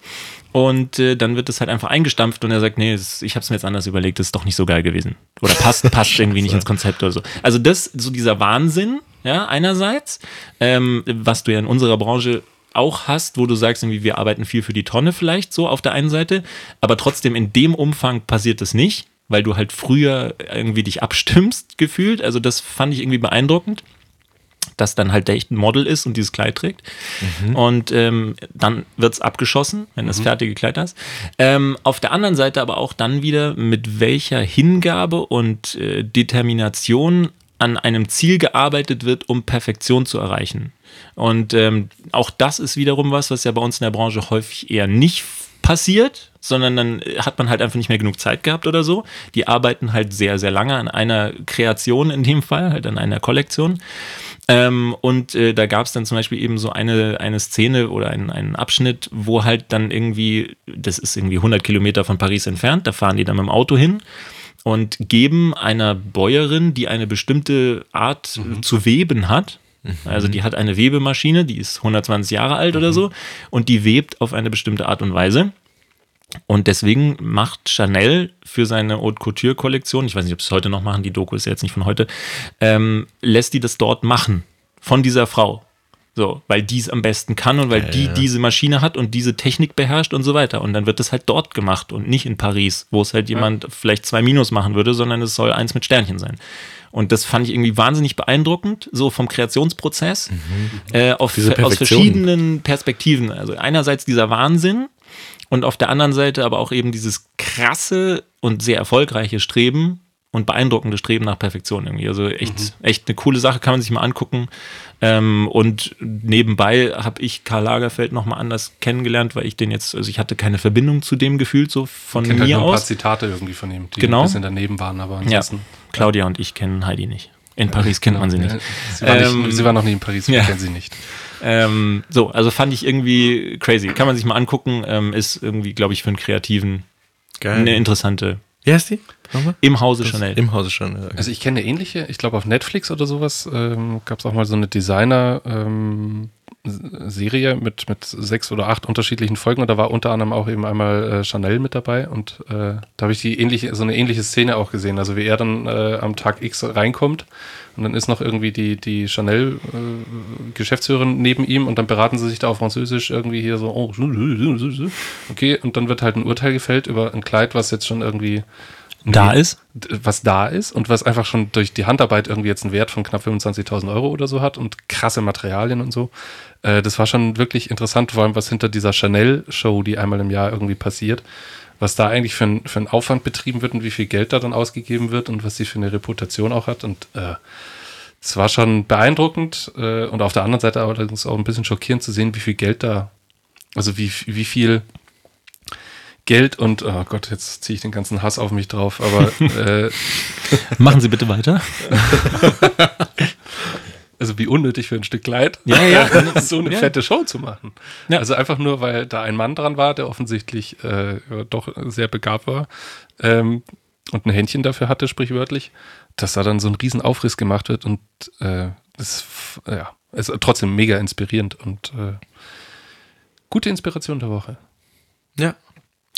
Und äh, dann wird es halt einfach eingestampft und er sagt, nee, das, ich habe es mir jetzt anders überlegt, das ist doch nicht so geil gewesen. Oder passt, passt irgendwie nicht ins Konzept oder so. Also das, so dieser Wahnsinn, ja, einerseits, ähm, was du ja in unserer Branche auch hast, wo du sagst, irgendwie, wir arbeiten viel für die Tonne vielleicht so auf der einen Seite, aber trotzdem in dem Umfang passiert das nicht, weil du halt früher irgendwie dich abstimmst gefühlt. Also das fand ich irgendwie beeindruckend dass dann halt der echt ein Model ist und dieses Kleid trägt. Und ähm, dann wird's abgeschossen, wenn das fertige Kleid hast. Ähm, auf der anderen Seite aber auch dann wieder, mit welcher Hingabe und äh, Determination an einem Ziel gearbeitet wird, um Perfektion zu erreichen. Und ähm, auch das ist wiederum was, was ja bei uns in der Branche häufig eher nicht passiert, sondern dann hat man halt einfach nicht mehr genug Zeit gehabt oder so. Die arbeiten halt sehr, sehr lange an einer Kreation in dem Fall, halt an einer Kollektion. Ähm, und äh, da gab es dann zum Beispiel eben so eine, eine Szene oder einen, einen Abschnitt, wo halt dann irgendwie, das ist irgendwie 100 Kilometer von Paris entfernt, da fahren die dann mit dem Auto hin und geben einer Bäuerin, die eine bestimmte Art äh, zu weben hat, also die hat eine Webemaschine, die ist 120 Jahre alt oder so und die webt auf eine bestimmte Art und Weise. Und deswegen macht Chanel für seine Haute Couture Kollektion, ich weiß nicht, ob sie es heute noch machen, die Doku ist ja jetzt nicht von heute, ähm, lässt die das dort machen. Von dieser Frau. So, weil die es am besten kann und weil die diese Maschine hat und diese Technik beherrscht und so weiter. Und dann wird es halt dort gemacht und nicht in Paris, wo es halt jemand vielleicht zwei Minus machen würde, sondern es soll eins mit Sternchen sein. Und das fand ich irgendwie wahnsinnig beeindruckend, so vom Kreationsprozess, äh, auf, aus verschiedenen Perspektiven. Also einerseits dieser Wahnsinn und auf der anderen Seite aber auch eben dieses krasse und sehr erfolgreiche Streben und beeindruckende Streben nach Perfektion irgendwie. Also echt, echt eine coole Sache, kann man sich mal angucken. Ähm, und nebenbei habe ich Karl Lagerfeld nochmal anders kennengelernt, weil ich den jetzt, also ich hatte keine Verbindung zu dem gefühlt so von Ich kenne halt mir nur ein paar aus. Zitate irgendwie von ihm, die Genau. ein bisschen daneben waren, aber Ja, ansonsten. Claudia und ich kennen Heidi nicht. In Paris kennt man sie nicht. Ja, Sie war, Ähm, nicht, sie war noch nie in Paris, wir ja. kennen sie nicht. Ähm, so, also fand ich irgendwie crazy. Kann man sich mal angucken. Ähm, ist irgendwie, glaube ich, für einen Kreativen Geil. eine interessante. Wie heißt die? Nochmal? Im Hause Chanel. Im Hause schon. ja. Also ich kenne eine ähnliche, ich glaube auf Netflix oder sowas ähm, gab es auch mal so eine Designer ähm, Serie mit, mit sechs oder acht unterschiedlichen Folgen. Und da war unter anderem auch eben einmal äh, Chanel mit dabei. Und äh, da habe ich die ähnliche, so eine ähnliche Szene auch gesehen. Also wie er dann äh, am Tag X reinkommt und dann ist noch irgendwie die, die Chanel-Geschäftsführerin neben ihm und dann beraten sie sich da auf Französisch irgendwie hier so, oh, okay, und dann wird halt ein Urteil gefällt über ein Kleid, was jetzt schon irgendwie Da ist? was da ist und was einfach schon durch die Handarbeit irgendwie jetzt einen Wert von knapp 25.000 Euro oder so hat und krasse Materialien und so. Äh, das war schon wirklich interessant, vor allem was hinter dieser Chanel-Show, die einmal im Jahr irgendwie passiert, was da eigentlich für, ein, für einen Aufwand betrieben wird und wie viel Geld da dann ausgegeben wird und was sie für eine Reputation auch hat. Und äh, es war schon beeindruckend äh, und auf der anderen Seite allerdings auch ein bisschen schockierend zu sehen, wie viel Geld da, also wie, wie viel Geld und, oh Gott, jetzt ziehe ich den ganzen Hass auf mich drauf, aber äh, Machen Sie bitte weiter. also wie unnötig für ein Stück Kleid, Ja, ja. so eine Ja. fette Show zu machen. Ja. Also einfach nur, weil da ein Mann dran war, der offensichtlich äh, doch sehr begabt war ähm, und ein Händchen dafür hatte, sprichwörtlich, dass da dann so ein riesen Aufriss gemacht wird und äh, das ja, ist trotzdem mega inspirierend und äh, gute Inspiration der Woche. Ja.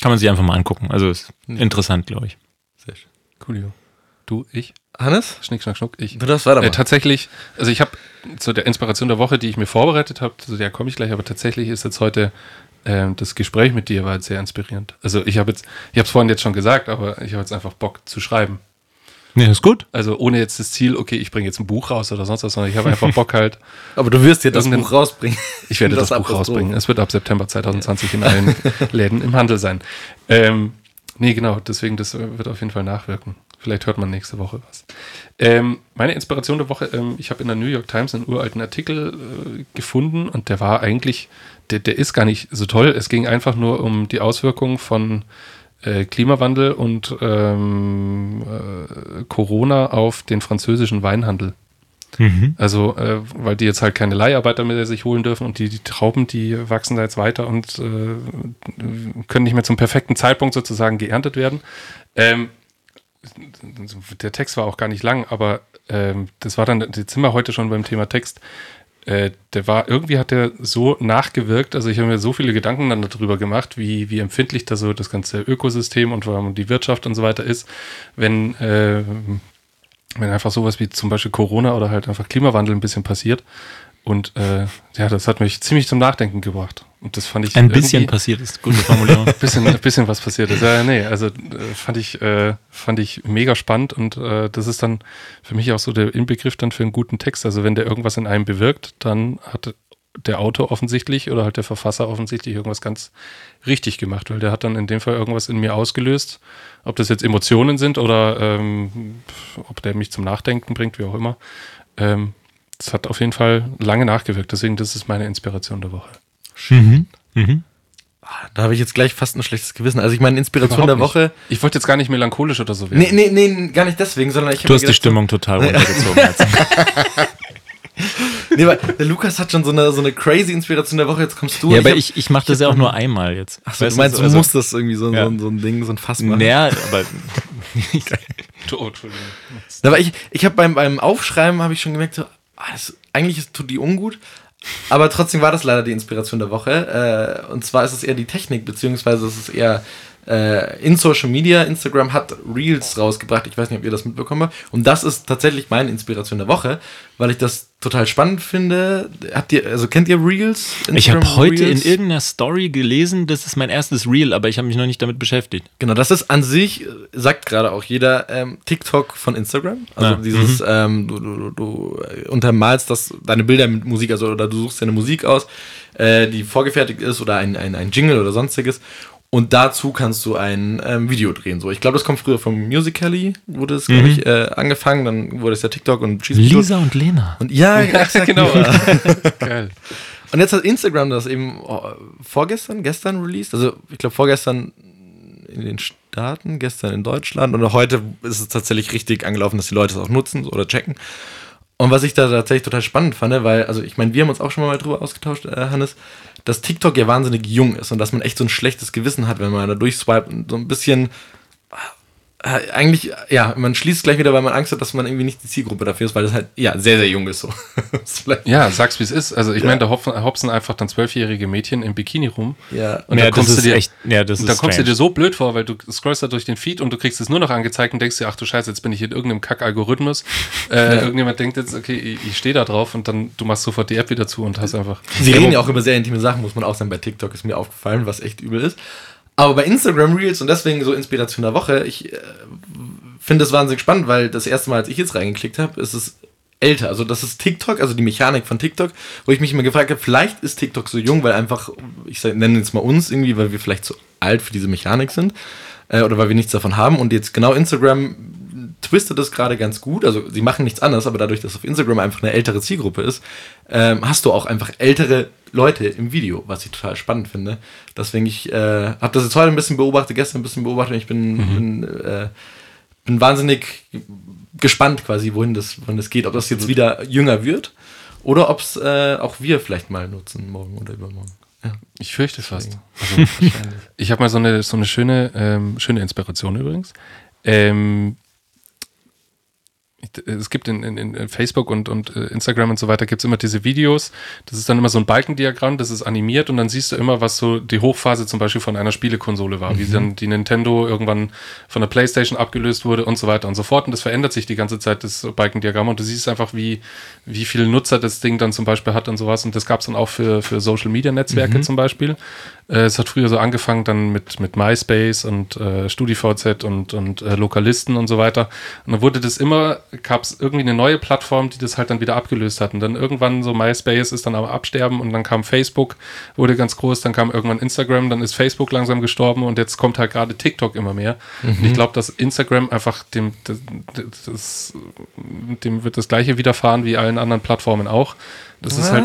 Kann man sich einfach mal angucken. Also ist interessant, glaube ich. Sehr schön. Coolio. Du, ich, Hannes? Schnick, Schnack, Schnuck, ich. Du darfst weitermachen. Äh, tatsächlich, also ich habe zu der Inspiration der Woche, die ich mir vorbereitet habe, zu der komme ich gleich, aber tatsächlich ist jetzt heute ähm, das Gespräch mit dir war jetzt sehr inspirierend. Also ich habe jetzt, ich habe es vorhin jetzt schon gesagt, aber ich habe jetzt einfach Bock zu schreiben. Nee, ist gut. Also ohne jetzt das Ziel, okay, ich bringe jetzt ein Buch raus oder sonst was, sondern ich habe einfach Bock halt, Aber du wirst dir das Buch rausbringen. ich werde das, Buch Apostroph. rausbringen. Es wird ab September 2020 in allen Läden im Handel sein. Ähm, nee, genau, deswegen, das wird auf jeden Fall nachwirken. Vielleicht hört man nächste Woche was. Ähm, meine Inspiration der Woche, ähm, ich habe in der New York Times einen uralten Artikel äh, gefunden und der war eigentlich, der, der ist gar nicht so toll. Es ging einfach nur um die Auswirkungen von äh, Klimawandel und ähm, äh, Corona auf den französischen Weinhandel. Also, äh, weil die jetzt halt keine Leiharbeiter mehr sich holen dürfen und die, die Trauben, die wachsen da jetzt weiter und äh, können nicht mehr zum perfekten Zeitpunkt sozusagen geerntet werden. Ähm, der Text war auch gar nicht lang, aber ähm, das war dann, jetzt sind wir heute schon beim Thema Text. Äh, der war, irgendwie hat der so nachgewirkt, also ich habe mir so viele Gedanken dann darüber gemacht, wie, wie empfindlich da so das ganze Ökosystem und vor die Wirtschaft und so weiter ist, wenn, äh, wenn einfach sowas wie zum Beispiel Corona oder halt einfach Klimawandel ein bisschen passiert. Und äh, ja, das hat mich ziemlich zum Nachdenken gebracht. Und das fand ich Ein bisschen passiert ist. Gute Formulierung. bisschen, ein bisschen was passiert ist. Ja, nee, also äh, fand ich, äh, fand ich mega spannend und äh, das ist dann für mich auch so der Inbegriff dann für einen guten Text. Also wenn der irgendwas in einem bewirkt, dann hat der Autor offensichtlich oder halt der Verfasser offensichtlich irgendwas ganz richtig gemacht, weil der hat dann in dem Fall irgendwas in mir ausgelöst. Ob das jetzt Emotionen sind oder ähm, ob der mich zum Nachdenken bringt, wie auch immer. Ähm, das hat auf jeden Fall lange nachgewirkt. Deswegen, das ist meine Inspiration der Woche. Mhm. Mhm. Da habe ich jetzt gleich fast ein schlechtes Gewissen. Also ich meine, Inspiration der Überhaupt Woche. nicht. Ich wollte jetzt gar nicht melancholisch oder so werden. Nee, nee, nee, gar nicht deswegen, sondern ich hab Du hast die gedacht, Stimmung total runtergezogen. Nee, weil der Lukas hat schon so eine, so eine crazy Inspiration der Woche, jetzt kommst du. ja, aber hab- ich, ich mache das ja auch nur einmal jetzt. Ach so, Weißt du meinst, du also- musst das irgendwie so, Ja. so, ein- so ein Ding, so ein Fass machen. Naja, aber Oh, Entschuldigung. Aber ich, ich habe beim, beim Aufschreiben habe ich schon gemerkt, so, ah, das, eigentlich tut die ungut. Aber trotzdem war das leider die Inspiration der Woche. Äh, und zwar ist es eher die Technik, beziehungsweise es ist eher äh, in Social Media. Instagram hat Reels rausgebracht. Ich weiß nicht, ob ihr das mitbekommen habt. Und das ist tatsächlich meine Inspiration der Woche, weil ich das total spannend finde. Habt ihr, also kennt ihr Reels? ich habe Instagram heute Reels? in irgendeiner Story gelesen, das ist mein erstes Reel, aber ich habe mich noch nicht damit beschäftigt. Genau, das ist an sich, sagt gerade auch jeder, ähm, TikTok von Instagram. Also Ja. dieses, ähm, du, du, du, du äh, untermalst das, deine Bilder mit Musik, also oder du suchst deine Musik aus, äh, die vorgefertigt ist oder ein, ein, ein Jingle oder sonstiges. Und dazu kannst du ein ähm, Video drehen. So, ich glaube, das kommt früher vom Musical.ly, wurde es, glaube ich, äh, angefangen. Dann wurde es ja TikTok und Schieß. Lisa und Lena. Und ja, exakt, genau. ja. Geil. Und jetzt hat Instagram das eben oh, vorgestern, gestern released. Also ich glaube vorgestern in den Staaten, gestern in Deutschland und heute ist es tatsächlich richtig angelaufen, dass die Leute es auch nutzen oder checken. Und was ich da tatsächlich total spannend fand, weil, also ich meine, wir haben uns auch schon mal drüber ausgetauscht, äh, Hannes, dass TikTok ja wahnsinnig jung ist und dass man echt so ein schlechtes Gewissen hat, wenn man da durchswipet und so ein bisschen eigentlich, ja, man schließt gleich wieder, weil man Angst hat, dass man irgendwie nicht die Zielgruppe dafür ist, weil das halt, ja, sehr, sehr jung ist so. Ja, sag's wie es ist. Also ich Ja. meine, da hopfen, hopsen einfach dann zwölfjährige Mädchen im Bikini rum. ja. Und ja, dann kommst das du ist dir, echt, ja, das ist kommst du dir so blöd vor, weil du scrollst da durch den Feed und du kriegst es nur noch angezeigt und denkst dir, ach du Scheiße, jetzt bin ich in irgendeinem Kack-Algorithmus. Äh, Irgendjemand denkt jetzt, okay, ich, ich stehe da drauf und dann du machst sofort die App wieder zu und hast einfach. Sie reden ja auch über sehr intime Sachen, muss man auch sagen. Bei TikTok ist mir aufgefallen, was echt übel ist. Aber bei Instagram Reels und deswegen so Inspiration der Woche, ich äh, finde es wahnsinnig spannend, weil das erste Mal, als ich jetzt reingeklickt habe, ist es älter. Also das ist TikTok, also die Mechanik von TikTok, wo ich mich immer gefragt habe, vielleicht ist TikTok so jung, weil einfach, ich nenne jetzt mal uns irgendwie, weil wir vielleicht zu alt für diese Mechanik sind äh, oder weil wir nichts davon haben. Und jetzt genau Instagram twistet das gerade ganz gut. Also sie machen nichts anderes, aber dadurch, dass auf Instagram einfach eine ältere Zielgruppe ist, ähm, hast du auch einfach ältere Leute im Video, was ich total spannend finde. Deswegen ich äh, habe das jetzt heute ein bisschen beobachtet, gestern ein bisschen beobachtet. und Ich bin, bin, äh, bin wahnsinnig gespannt quasi, wohin das, wohin das geht. Ob das jetzt wieder jünger wird oder ob es äh, auch wir vielleicht mal nutzen morgen oder übermorgen. Ja, Ich fürchte fast. wahrscheinlich. Ich habe mal so eine, so eine schöne, ähm, schöne Inspiration übrigens. Ähm, es gibt in, in, in Facebook und, und äh, Instagram und so weiter gibt es immer diese Videos. Das ist dann immer so ein Balkendiagramm, das ist animiert und dann siehst du immer, was so die Hochphase zum Beispiel von einer Spielekonsole war, wie dann die Nintendo irgendwann von der Playstation abgelöst wurde und so weiter und so fort. Und das verändert sich die ganze Zeit, das Balkendiagramm. Und du siehst einfach, wie, wie viele Nutzer das Ding dann zum Beispiel hat und sowas. Und das gab es dann auch für, für Social Media Netzwerke zum Beispiel. Äh, es hat früher so angefangen dann mit, mit MySpace und äh, StudiVZ und, und äh, Lokalisten und so weiter. Und dann wurde das immer, gab es irgendwie eine neue Plattform, die das halt dann wieder abgelöst hat. Und dann irgendwann so MySpace ist dann aber absterben und dann kam Facebook, wurde ganz groß, dann kam irgendwann Instagram, dann ist Facebook langsam gestorben und jetzt kommt halt gerade TikTok immer mehr. Und ich glaube, dass Instagram einfach dem, das, dem wird das gleiche widerfahren wie allen anderen Plattformen auch. Das ist halt.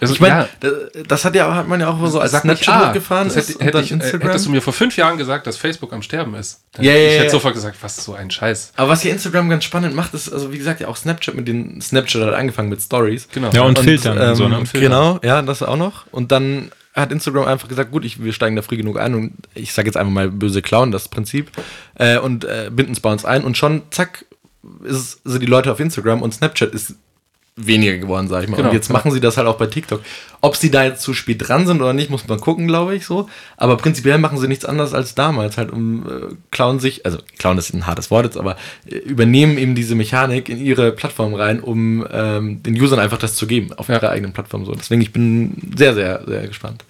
Also, Ich meine, ja. das, hat ja hat man ja auch so als Snapchat ah, hochgefahren das ist hätte, und hätte ich, äh, Instagram. hättest du mir vor fünf Jahren gesagt, dass Facebook am Sterben ist. Dann, Ja, ja, ich hätte ja. sofort gesagt, was so ein Scheiß. Aber was hier Instagram ganz spannend macht, ist, also wie gesagt, ja auch Snapchat mit den Snapchat hat angefangen mit Stories. Genau. Ja, und Filtern und so, ne? ähm, Und Filtern. Genau, ja, das auch noch. Und dann hat Instagram einfach gesagt, gut, ich, wir steigen da früh genug ein und ich sage jetzt einfach mal böse Clown, das Prinzip, äh, und äh, binden es bei uns ein und schon, zack, ist, sind die Leute auf Instagram und Snapchat ist weniger geworden, sag ich mal. Genau, und jetzt machen sie das halt auch bei TikTok. Ob sie da jetzt zu spät dran sind oder nicht, muss man gucken, glaube ich so. Aber prinzipiell machen sie nichts anderes als damals, halt um äh, klauen sich, also klauen ist ein hartes Wort jetzt, aber äh, übernehmen eben diese Mechanik in ihre Plattform rein, um ähm, den Usern einfach das zu geben auf Ja. ihrer eigenen Plattform so. Deswegen ich bin sehr, sehr, sehr gespannt.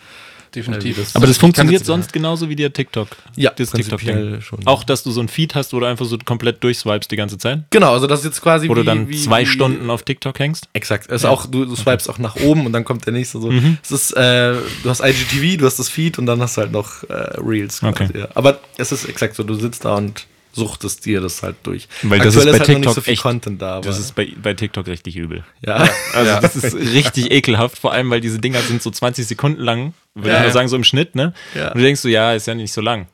Definitiv. Äh, das- Aber das funktioniert sonst genauso wie der TikTok. Ja, das prinzipiell TikTok-Ding. schon. Auch, dass du so ein Feed hast, wo du einfach so komplett durchswipest die ganze Zeit. Genau, also das ist jetzt quasi Wo du wie- dann wie- zwei wie- Stunden auf TikTok hängst. Exakt. Es ist auch, du, du swipest auch nach oben und dann kommt der nächste so. Mhm. Es ist, äh, du hast IGTV, du hast das Feed und dann hast du halt noch äh, Reels. quasi, Okay. ja. Aber es ist exakt so, du sitzt da und suchtest dir das halt durch. Weil das Aktuell ist bei halt noch nicht TikTok so viel echt- Content da. Aber, Das ist bei, bei TikTok richtig übel. ja. Also das ist richtig ekelhaft, vor allem weil diese Dinger sind so 20 Sekunden lang, würde Ja, ich mal ja. sagen, so im Schnitt, ne? Ja. Und du denkst so, ja, ist ja nicht so lang.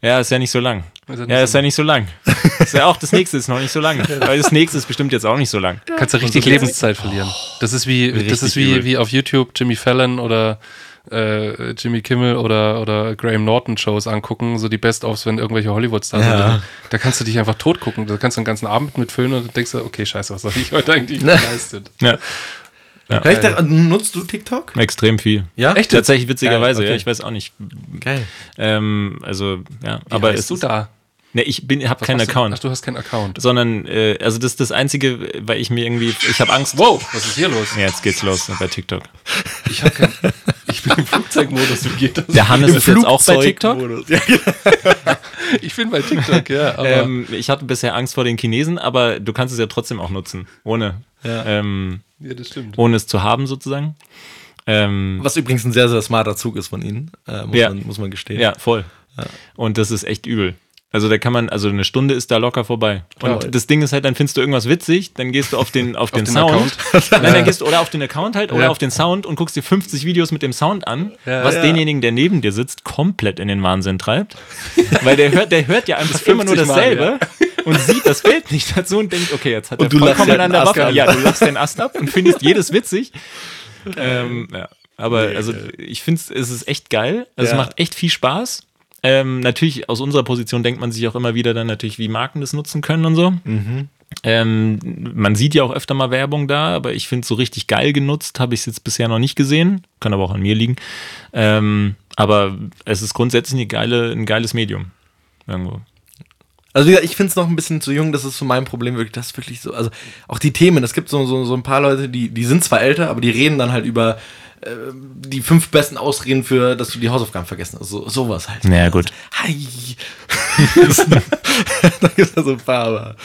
Ja, ist ja nicht so lang. Ist ja nicht Ja, so ist ja nicht so lang. Ist ja auch das nächste ist noch nicht so lang. Weil das nächste ist bestimmt jetzt auch nicht so lang. Kannst du richtig Lebenszeit verlieren. Das ist wie, das Richtig ist wie, übel. wie auf YouTube Jimmy Fallon oder äh, Jimmy Kimmel oder, oder Graham Norton Shows angucken, so die Best-ofs, wenn irgendwelche Hollywood-Stars Ja. sind. Da, da kannst du dich einfach tot gucken. Da kannst du den ganzen Abend mitfüllen und du denkst, dir, okay, scheiße, was habe ich heute eigentlich geleistet? Ja. Kann ich da, nutzt du TikTok? Extrem viel. Ja? Echt? Tatsächlich witzigerweise, okay. ja. Ich weiß auch nicht. Geil. Ähm, also, ja. Wie aber heißt es du ist, da? Ne, ich bin, habe keinen Account. Du? Ach, du hast keinen Account. sondern, äh, also das ist das Einzige, weil ich mir irgendwie, ich habe Angst. Wow, was ist hier los? Ja, jetzt geht's los bei TikTok. Ich, hab kein, ich bin im Flugzeugmodus, wie geht das? Der Hannes ist jetzt auch bei TikTok. Flugzeugmodus. Ja, genau. Ich bin bei TikTok, ja. Aber Ähm, ich hatte bisher Angst vor den Chinesen, aber du kannst es ja trotzdem auch nutzen, ohne, ähm, ja, das stimmt. ohne es zu haben sozusagen. Ähm, Was übrigens ein sehr, sehr smarter Zug ist von ihnen, äh, muss, Ja. man, muss man gestehen. ja, voll. Und das ist echt übel. Also da kann man, also eine Stunde ist da locker vorbei. Klar. Und das Ding ist halt, dann findest du irgendwas witzig, dann gehst du auf den, auf den, den Sound. Nein, dann gehst du oder auf den Account halt oder Ja. auf den Sound und guckst dir 50 Videos mit dem Sound an, Ja. was Ja. denjenigen, der neben dir sitzt, komplett in den Wahnsinn treibt. Weil der hört, der hört ja einfach immer nur 50 Mal, dasselbe und sieht das Bild nicht dazu und denkt, okay, jetzt hat Und er vollkommen an der Waffe. ab. Ja, du lachst den Ast ab und findest jedes witzig. Ähm, ja. Aber also ich finde es ist echt geil. Also es macht echt viel Spaß. Ähm, natürlich aus unserer Position denkt man sich auch immer wieder dann natürlich, wie Marken das nutzen können und so. Ähm, man sieht ja auch öfter mal Werbung da, aber ich finde so richtig geil genutzt habe ich es jetzt bisher noch nicht gesehen. Kann aber auch an mir liegen. Ähm, aber es ist grundsätzlich geile, ein geiles Medium. Irgendwo. Also ich finde es noch ein bisschen zu jung, das ist so mein Problem wirklich, das wirklich so, also auch die Themen, es gibt so, so, so ein paar Leute, die, die sind zwar älter, aber die reden dann halt über äh, die fünf besten Ausreden für, dass du die Hausaufgaben vergessen hast, so, sowas halt. Ja, gut. Hi. da gibt es ja so ein paar, aber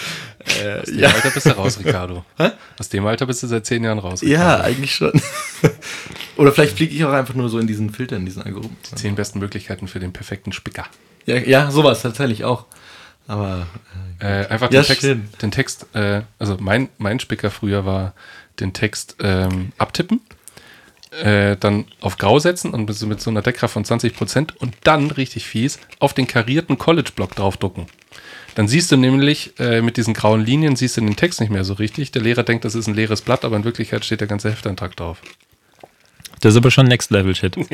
äh, Aus dem ja, Alter bist du raus, Ricardo. Aus dem Alter bist du seit zehn Jahren raus. ja, Ricardo. eigentlich schon. Oder vielleicht fliege ich auch einfach nur so in diesen Filter, in diesen Algorithmen. Zehn besten Möglichkeiten für den perfekten Spicker. Ja, ja, sowas tatsächlich auch. Aber Äh, einfach Ja, den Text, stimmt. den Text äh, also mein, mein Spicker früher war den Text ähm, abtippen, äh, dann auf Grau setzen und mit so, mit so einer Deckkraft von 20% und dann, richtig fies, auf den karierten College-Block draufdrucken. Dann siehst du nämlich äh, mit diesen grauen Linien, siehst du den Text nicht mehr so richtig. Der Lehrer denkt, das ist ein leeres Blatt, aber in Wirklichkeit steht der ganze Heftantrag drauf. Das ist aber schon Next Level Shit.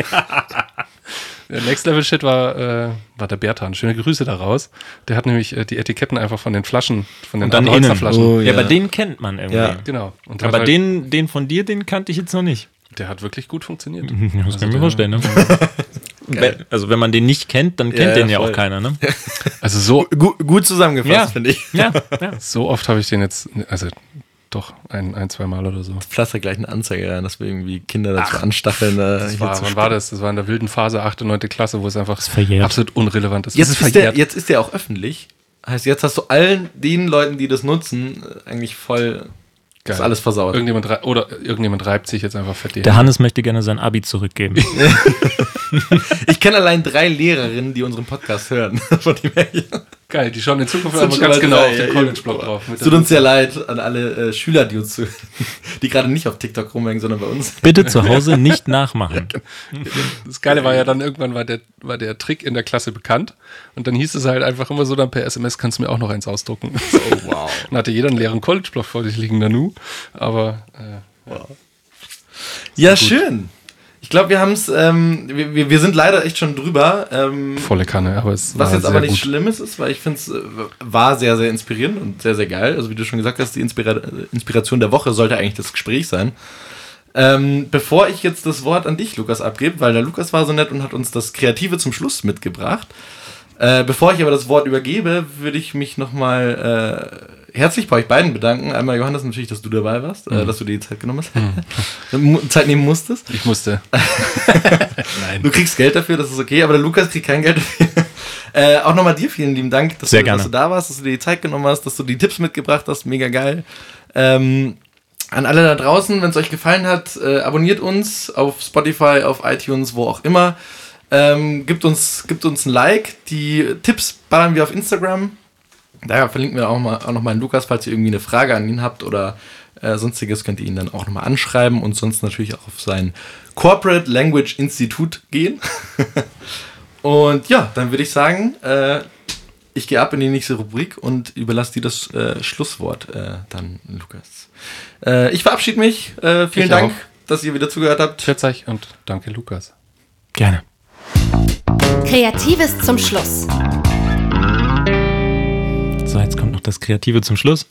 Der Next Level Shit war, äh, war der Bertan. Schöne Grüße daraus. Der hat nämlich äh, die Etiketten einfach von den Flaschen, von den Und dann Adler Holzer innen. Flaschen. Oh, Ja, ja. aber den kennt man irgendwie. Ja. Genau. Aber halt, den, den von dir, den kannte ich jetzt noch nicht. Der hat wirklich gut funktioniert. Das kann ich mir vorstellen, ne? Wenn- also wenn man den nicht kennt, dann kennt Ja, den ja voll. auch keiner, ne? Also so, gut, gut zusammengefasst, Ja. finde ich. Ja, ja. so oft habe ich den jetzt, also doch ein, ein zwei Mal oder so. Pflaster gleich eine Anzeige rein, dass wir irgendwie Kinder dazu anstacheln. Äh, Das hier war, zu wann war das? Das war in der wilden Phase 8. und 9. Klasse, wo es einfach absolut unrelevant ist. Jetzt es ist, der, jetzt ist der auch öffentlich. Heißt, jetzt hast du allen den Leuten, die das nutzen, äh, eigentlich voll das Geil. alles versaut. Irgendjemand oder irgendjemand reibt sich jetzt einfach fett Der Hannes möchte gerne sein Abi zurückgeben. Ich kenne allein drei Lehrerinnen, die unseren Podcast hören. Von dem her. Geil, die schauen in Zukunft einfach ganz genau drei, auf den eben. drauf. Mit Es tut uns sehr leid an alle äh, Schüler, die uns zuhören, die gerade nicht auf TikTok rumhängen, sondern bei uns. Bitte zu Hause nicht nachmachen. Das Geile war ja dann, irgendwann war der, war der Trick in der Klasse bekannt und dann hieß es halt einfach immer so dann per SMS, kannst du mir auch noch eins ausdrucken. Oh, wow. Dann hatte jeder einen leeren College-Block vor sich liegen, Nanu. Aber äh, Ja, schön. Ich glaube, wir haben es, ähm, wir, wir- sind leider echt schon drüber. Ähm, volle Kanne, aber es Was war jetzt sehr aber nicht gut. Schlimmes ist, weil ich finde es äh, war sehr, sehr inspirierend und sehr, sehr geil. Also wie du schon gesagt hast, die Inspira äh, Inspiration der Woche sollte eigentlich das Gespräch sein. Ähm, bevor ich jetzt das Wort an dich, Lukas, abgebe, weil der Lukas war so nett und hat uns das Kreative zum Schluss mitgebracht. Äh, bevor ich aber das Wort übergebe, würde ich mich nochmal äh, herzlich bei euch beiden bedanken. Einmal Johannes natürlich, dass du dabei warst, äh, dass du dir die Zeit genommen hast. Mu- Zeit nehmen musstest. Ich musste. Du kriegst Geld dafür, das ist okay, aber der Lukas kriegt kein Geld dafür. Äh, auch nochmal dir vielen lieben Dank, dass, du, dass du da warst, dass du dir die Zeit genommen hast, dass du die Tipps mitgebracht hast. Mega geil. Ähm, an alle da draußen, wenn es euch gefallen hat, äh, abonniert uns auf Spotify, auf iTunes, wo auch immer. Ähm, gibt, uns, gibt uns ein Like. Die Tipps ballern wir auf Instagram. Da verlinken wir auch, mal, auch nochmal einen Lukas, falls ihr irgendwie eine Frage an ihn habt oder äh, sonstiges, könnt ihr ihn dann auch nochmal anschreiben und sonst natürlich auch auf sein Corporate Language Institut gehen. und ja, dann würde ich sagen, äh, ich gehe ab in die nächste Rubrik und überlasse dir das äh, Schlusswort äh, dann, Lukas. Äh, ich verabschiede mich. Äh, vielen Ich Dank, auch. dass ihr wieder zugehört habt. Schätze euch und danke, Lukas. Gerne. Kreatives zum Schluss. So, jetzt kommt noch das Kreative zum Schluss.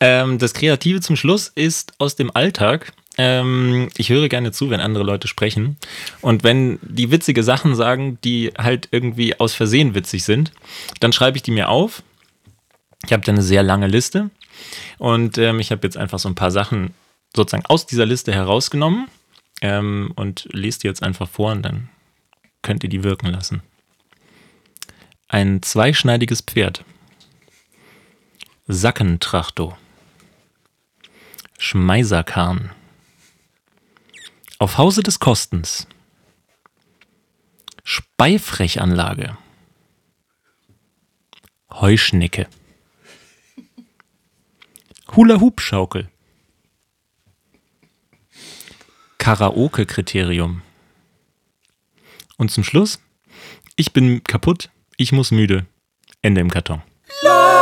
Ähm, das Kreative zum Schluss ist aus dem Alltag. Ähm, ich höre gerne zu, wenn andere Leute sprechen. Und wenn die witzige Sachen sagen, die halt irgendwie aus Versehen witzig sind, dann schreibe ich die mir auf. Ich habe da eine sehr lange Liste. Und ähm, ich habe jetzt einfach so ein paar Sachen sozusagen aus dieser Liste herausgenommen ähm, und lese die jetzt einfach vor und dann könnt ihr die wirken lassen. Ein zweischneidiges Pferd. Sackentrachto. Schmeißerkahn. Auf Hause des Kostens. Speifrechanlage. Heuschnecke. Hula-Hoop-Schaukel. Karaoke-Kriterium. Und zum Schluss, ich bin kaputt, ich muss müde. Ende im Karton. Nein!